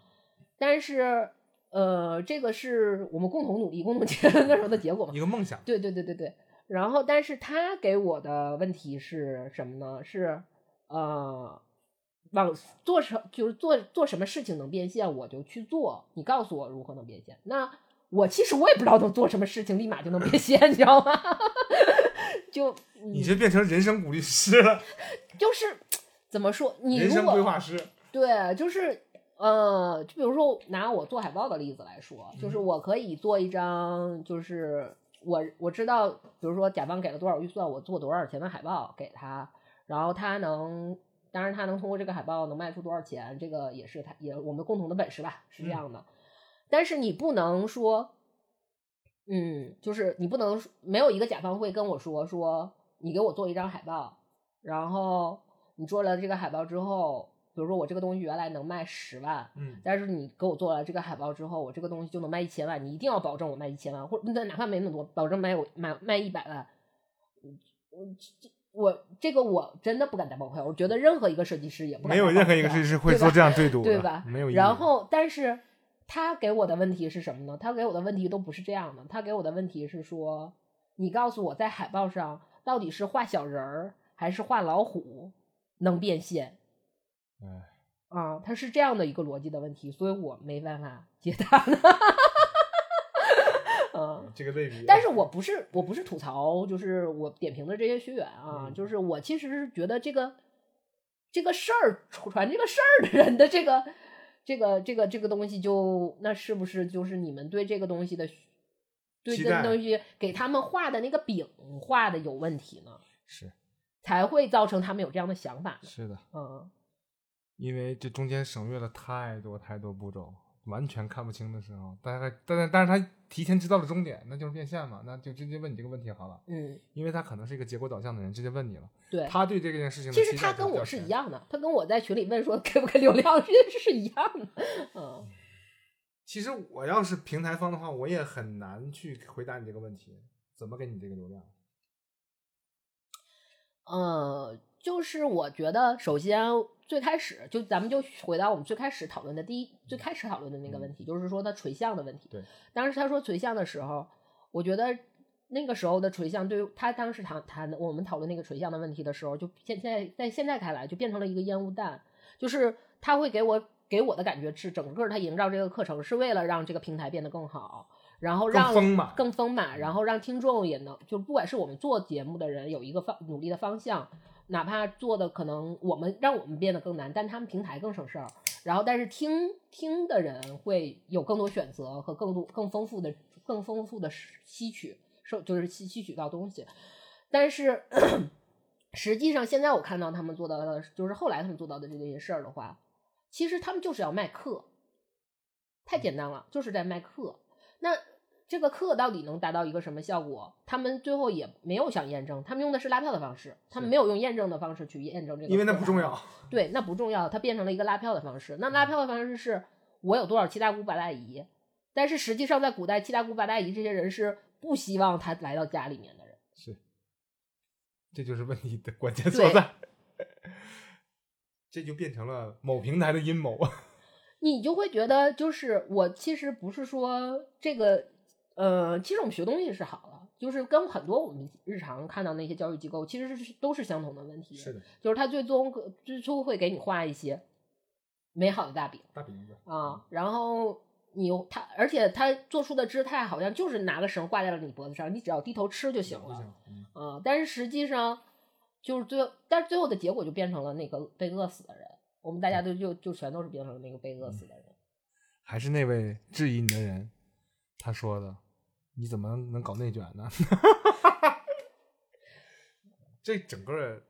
但是呃，这个是我们共同努力、共同结那时候的结果嘛一。个梦想，对对对对对。然后，但是他给我的问题是什么呢？是呃，往做成就是做做什么事情能变现，我就去做。你告诉我如何能变现，那我其实我也不知道能做什么事情立马就能变现，你知道吗？<laughs> 就你这变成人生鼓励师了，就是怎么说？你人生规划师。对，就是呃，就比如说拿我做海报的例子来说，就是嗯我可以做一张，就是我我知道，比如说甲方给了多少预算，我做多少钱的海报给他，然后他能当然他能通过这个海报能卖出多少钱，这个也是他也我们共同的本事吧，是这样的。但是你不能说，嗯，就是你不能没有一个甲方会跟我说说你给我做一张海报，然后你做了这个海报之后，比如说我这个东西原来能卖十万，嗯但是你给我做了这个海报之后，我这个东西就能卖一千万，你一定要保证我卖一千万，或者哪怕没那么多，保证卖我卖卖一百万。嗯我这我这个我真的不敢打包票，我觉得任何一个设计师也不敢没有任何一个设计师会做这样对赌，对吧？没有。然后，但是他给我的问题是什么呢？他给我的问题都不是这样的，他给我的问题是说，你告诉我在海报上到底是画小人儿还是画老虎能变现嗯，啊？他是这样的一个逻辑的问题，所以我没办法解答的。<laughs> 嗯，这个类比，但是我不是我不是吐槽，就是我点评的这些学员啊，嗯。就是我其实是觉得这个这个事儿传这个事儿的人的这个这个这个这个东西就那是不是就是你们对这个东西的对这个东西给他们画的那个饼画的有问题呢，是。才会造成他们有这样的想法呢？是的，嗯，因为这中间省略了太多太多步骤，完全看不清的时候，大概但是但是他提前知道了终点，那就是变现嘛，那就直接问你这个问题好了，嗯，因为他可能是一个结果导向的人，直接问你了，对。他对这件事情的其实他跟我是一样的，他跟我在群里问说给不给流量，<laughs> 这件事是一样的。嗯，其实我要是平台方的话，我也很难去回答你这个问题，怎么给你这个流量？呃，就是我觉得，首先最开始就咱们就回到我们最开始讨论的第一，最开始讨论的那个问题，就是说它垂向的问题。对，当时他说垂向的时候，我觉得那个时候的垂向，对于他当时谈谈的我们讨论那个垂向的问题的时候，就现在在现在看来就变成了一个烟雾弹，就是他会给我给我的感觉是，整个他营造这个课程是为了让这个平台变得更好。然后让更丰满更丰满，然后让听众也能，就不管是我们做节目的人有一个方努力的方向，哪怕做的可能我们让我们变得更难，但他们平台更省事儿。然后，但是听听的人会有更多选择和更多更丰富的、更丰富的吸取，受就是吸吸取到东西。但是实际上，现在我看到他们做到的，就是后来他们做到的这些事儿的话，其实他们就是要卖课，太简单了，就是在卖课。那这个课到底能达到一个什么效果？他们最后也没有想验证，他们用的是拉票的方式，他们没有用验证的方式去验证这个，因为那不重要。。对，那不重要，它变成了一个拉票的方式。那拉票的方式是我有多少七大姑八大姨，但是实际上在古代，七大姑八大姨这些人是不希望他来到家里面的人。是，这就是问题的关键所在。<laughs> 这就变成了某平台的阴谋。<laughs> 你就会觉得，就是我其实不是说这个，呃，其实我们学东西是好了，就是跟很多我们日常看到那些教育机构其实是都是相同的问题。是的，就是他最终最初会给你画一些美好的大饼大饼子啊，然后你他，而且他做出的姿态好像就是拿个绳挂在了你脖子上，你只要低头吃就行了行。嗯啊，但是实际上就是最后，但是最后的结果就变成了那个被饿死的人。我们大家都就就全都是变成了那个被饿死的人。还是那位质疑你的人，他说的，你怎么能搞内卷呢？<laughs> 这整个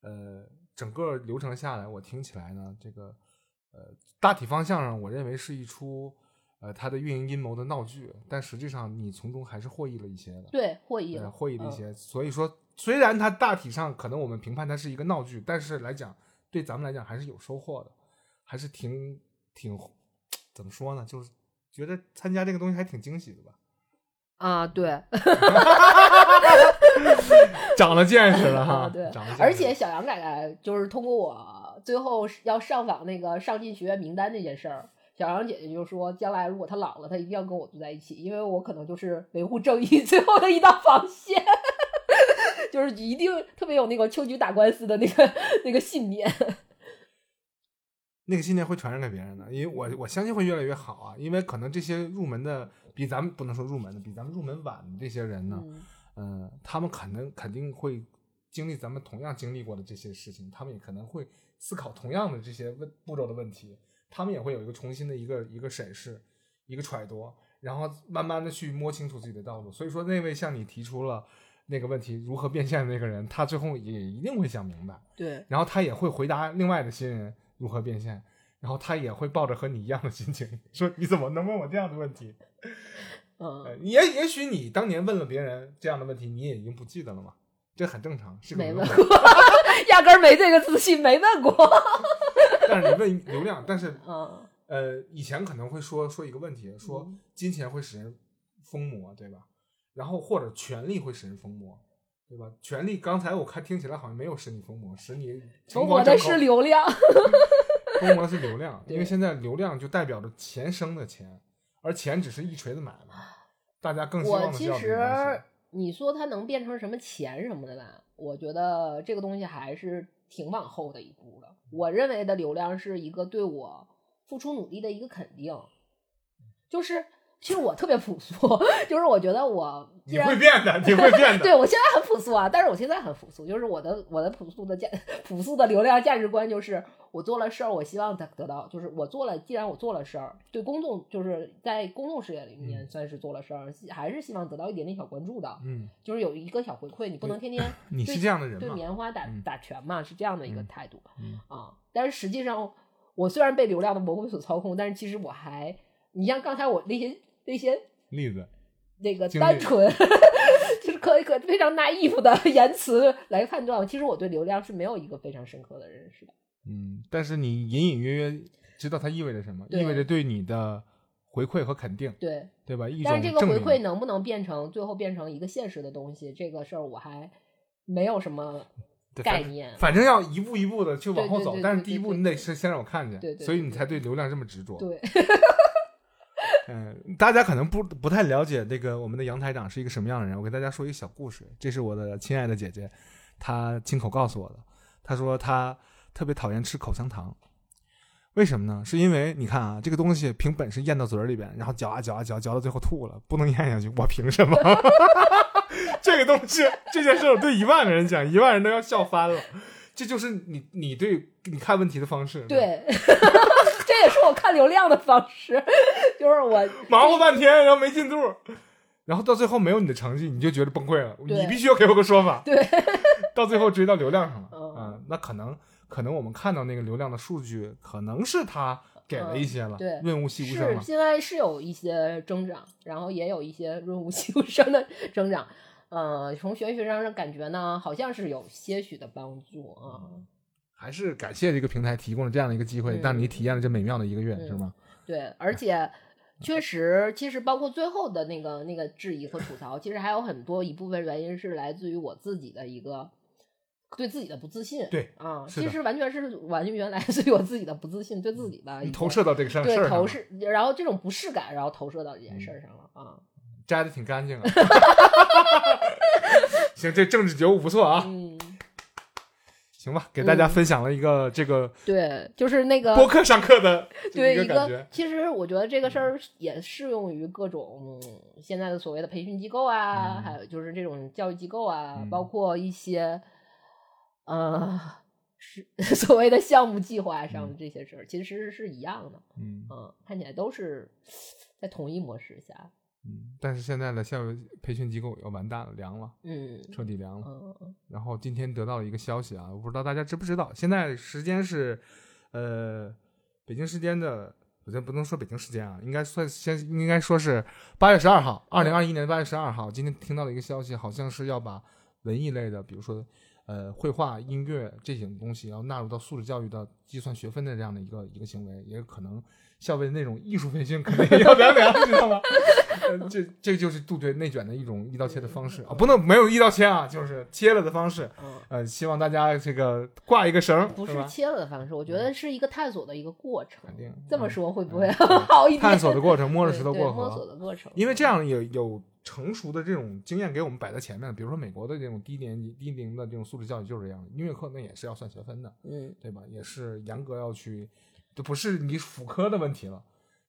呃整个流程下来，我听起来呢，这个呃大体方向上，我认为是一出呃它的运营阴谋的闹剧，但实际上你从中还是获益了一些的。对，获益呃了，嗯获益了一些。所以说，虽然它大体上可能我们评判它是一个闹剧，但是来讲，对咱们来讲还是有收获的，还是挺挺怎么说呢？就是觉得参加这个东西还挺惊喜的吧，<laughs> 啊，对，<laughs> 长了见识了啊哈，对长了见识了，而且小杨奶奶就是通过我最后要上访那个上进学院名单这件事儿，小杨姐姐就说，将来如果她老了，她一定要跟我住在一起，因为我可能就是维护正义 <laughs> 最后的一道防线，就是一定特别有那个秋菊打官司的那个那个信念。那个信念会传染给别人的，因为我我相信会越来越好啊，因为可能这些入门的比咱们不能说入门的，比咱们入门晚的这些人呢，嗯嗯，他们可能肯定会经历咱们同样经历过的这些事情，他们也可能会思考同样的这些问步骤的问题，他们也会有一个重新的一个一个审视，一个揣度，然后慢慢的去摸清楚自己的道路。所以说，那位向你提出了那个问题如何变现的那个人，他最后也一定会想明白，对，然后他也会回答另外的新人如何变现，然后他也会抱着和你一样的心情，说你怎么能问我这样的问题？嗯，呃也也许你当年问了别人这样的问题，你也已经不记得了嘛，这很正常，是个没问过，<laughs> 压根儿没这个自信，没问过。但是你问流量，但是 <laughs> 嗯，呃，以前可能会说说一个问题，说嗯金钱会使人疯魔，对吧？然后或者权力会使人疯魔，对吧？权力刚才我看听起来好像没有使你疯魔，使你中国的是流量。疯魔的是流量，因为现在流量就代表着钱生的钱，而钱只是一锤子买卖，大家更希望我其的是要明白实你说它能变成什么钱什么的吧，我觉得这个东西还是挺往后的一步的。我认为的流量是一个对我付出努力的一个肯定，就是其实我特别朴素，<laughs> 就是我觉得我既你会变的，你会变的。对我现在很朴素啊，但是我现在很朴素，就是我的我的朴素的价朴素的流量价值观就是我做了事儿，我希望得得到，就是我做了，既然我做了事儿，对公众就是在公众视野里面算是做了事儿，还是希望得到一点点小关注的，嗯，就是有一个小回馈，你不能天天 <laughs> 你是这样的人对？棉花打嗯打拳嘛，是这样的一个嗯态度嗯啊。但是实际上，我虽然被流量的魔鬼所操控，但是其实我还，你像刚才我那些那些例子，那个单纯，<laughs> 就是可可非常 naive 的言辞来判断，其实我对流量是没有一个非常深刻的认识的。嗯，但是你隐隐约约知道它意味着什么，意味着对你的回馈和肯定，对，对吧？但是这个回馈能不能变成最后变成一个现实的东西，这个事儿我还没有什么概念。反正要一步一步的去往后走，但是第一步你得是先让我看见，对对所以你才对流量这么执着。对，<laughs> 嗯，大家可能不不太了解那个我们的杨台长是一个什么样的人，我给大家说一个小故事。这是我的亲爱的姐姐，她亲口告诉我的。她说她特别讨厌吃口香糖，为什么呢？是因为你看啊，这个东西凭本事咽到嘴里边，然后嚼啊嚼啊嚼，嚼到最后吐了，不能咽下去。我凭什么？<laughs> 这个东西，这件事我对一万个人讲，一万人都要笑翻了。这就是你你对你看问题的方式。，对，<laughs> 这也是我看流量的方式，就是我 <laughs> 忙活半天，然后没进度，然后到最后没有你的成绩，你就觉得崩溃了。你必须要给我个说法。对，到最后追到流量上了，嗯啊，那可能可能我们看到那个流量的数据，可能是他给了一些了，嗯对润物细无声了。是现在是有一些增长，然后也有一些润物细无声的增长。呃，从玄学上感觉呢，好像是有些许的帮助啊。还是感谢这个平台提供了这样的一个机会，嗯让你体验了这美妙的一个月，嗯是吗？对，而且确实，其实包括最后的那个那个质疑和吐槽，其实还有很多一部分原因是来自于我自己的一个对自己的不自信。对啊，其实完全是完全来自于我自己的不自信，对自己的你投射到这个事儿上了，投射，然后这种不适感，然后投射到这件事儿上了啊。摘的挺干净啊。<laughs> 行，这政治觉悟不错啊。嗯，行吧，给大家嗯。分享了一个这个对，就是那个播客上课的 <laughs> 这对一一个。其实我觉得这个事儿也适用于各种、嗯现在的所谓的培训机构啊，嗯。还有就是这种教育机构啊，嗯。包括一些呃是 <laughs> 所谓的项目计划上的这些事儿，其实是一样的，嗯。嗯，看起来都是在同一模式下，嗯，但是现在的教育培训机构要完蛋了，凉了，嗯彻底凉了。嗯然后今天得到了一个消息啊，我不知道大家知不知道，现在时间是，呃，北京时间的，我先，不能说北京时间啊，应该算先应该说是八月十二号，二零二一年八月十二号，今天听到了一个消息，好像是要把文艺类的，比如说呃绘画、音乐这种东西，要纳入到素质教育的计算学分的这样的一个一个行为，也可能校尉那种艺术培训肯定也要凉凉，知道吗？<laughs> 呃，这这就是杜绝内卷的一种一刀切的方式啊，不能没有一刀切啊，就是切了的方式。嗯。呃，希望大家这个挂一个绳，不是？切了的方式，我觉得是一个探索的一个过程肯。定这么嗯说会不会嗯好一点？<laughs> 探索的过程，摸着石头过河摸索河。的过程，因为这样有有成熟的这种经验给我们摆在前面，比如说美国的这种低年级低龄的这种素质教育就是这样，音乐课那也是要算学分的，嗯，对吧？也是严格要去，这不是你辅科的问题了，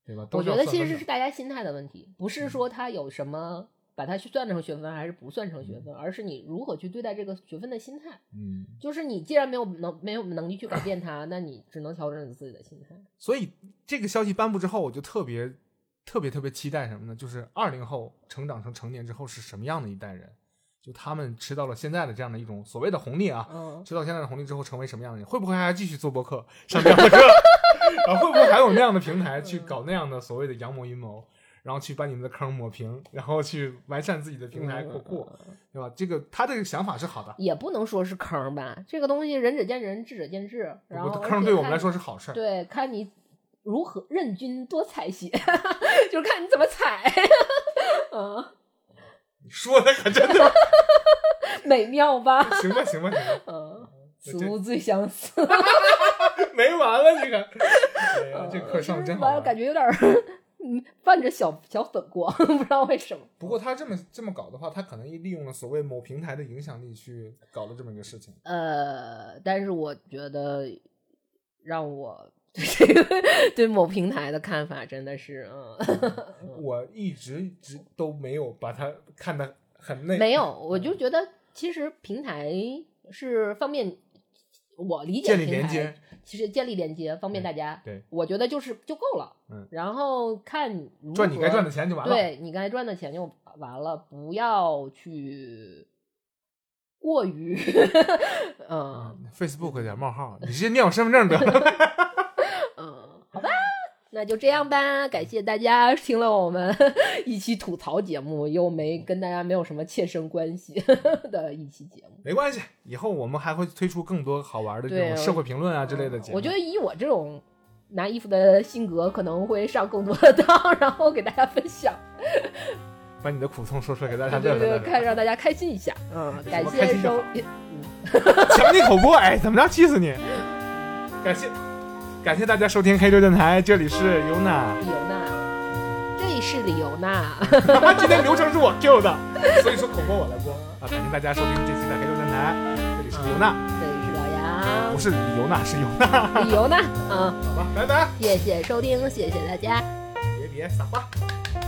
对吧？我觉得其实是大家心态的问题，不嗯是说他有什么把它去算成学分还是不算成学分，而是你如何去对待这个学分的心态。嗯，就是你既然没有能没有能力去改变它，那你只能调整你自己的心态。所以这个消息颁布之后，我就特别特别特别期待什么呢？就是二零后成长成成年之后是什么样的一代人？就他们吃到了现在的这样的一种所谓的红利啊，嗯，吃到现在的红利之后，成为什么样的人？会不会还继续做播客，上这样的课？然 <laughs> 后会不会还有那样的平台去搞那样的所谓的阳谋阴谋，然后去把你们的坑抹平，然后去完善自己的平台扩扩，对吧？这个他这个想法是好的，也不能说是坑吧，这个东西仁者见仁，智者见智。然后坑对我们来说是好事儿。对，看你如何任君多采撷，<laughs> 就是看你怎么采。<laughs> 嗯，你说的可真的美妙吧？行吧，行吧，行吧，嗯，这此物最相似。这个，<laughs> 这课上得真好。感觉有点嗯泛着小小粉光，<laughs> 不知道为什么。不过他这么这么搞的话，他可能利用了所谓某平台的影响力去搞了这么一个事情。呃，但是我觉得让我 <laughs> 对这个对某平台的看法真的是，嗯，我一直直都没有把它看得很那，没有，我就觉得其实平台是方便我理解建立平台连接，其实建立连接方便大家，对，我觉得就是就够了，嗯，然后看赚你该赚的钱就完了。对你该赚的钱就完了，不要去过于，<laughs> 嗯嗯，Facebook 点冒号，你直接念我身份证得了。<laughs> 那就这样吧。感谢大家 <laughs> 听了我们 <laughs> 一期吐槽节目，又没跟大家没有什么切身关系 <laughs> 的一期节目。没关系，以后我们还会推出更多好玩的这种社会评论啊之类的节目。我觉得以我这种拿衣服的性格，可能会上更多的当，然后给大家分享，把你的苦痛说出来给大家对对，乐乐乐。看让大家开心一下。嗯，感谢收，抢你口播，哎，怎么着？气死你！感谢感谢大家收听黑六电台，这里是尤娜。理由娜，这里是李尤娜。今天流程是我 Q 的，<laughs> 所以说口播我来播啊！感谢大家收听这期的黑六电台，这里是尤娜，这里是老杨不，是李尤娜，是尤娜。李尤娜。嗯，好吧，拜拜，谢谢收听，谢谢大家。别别撒花。拜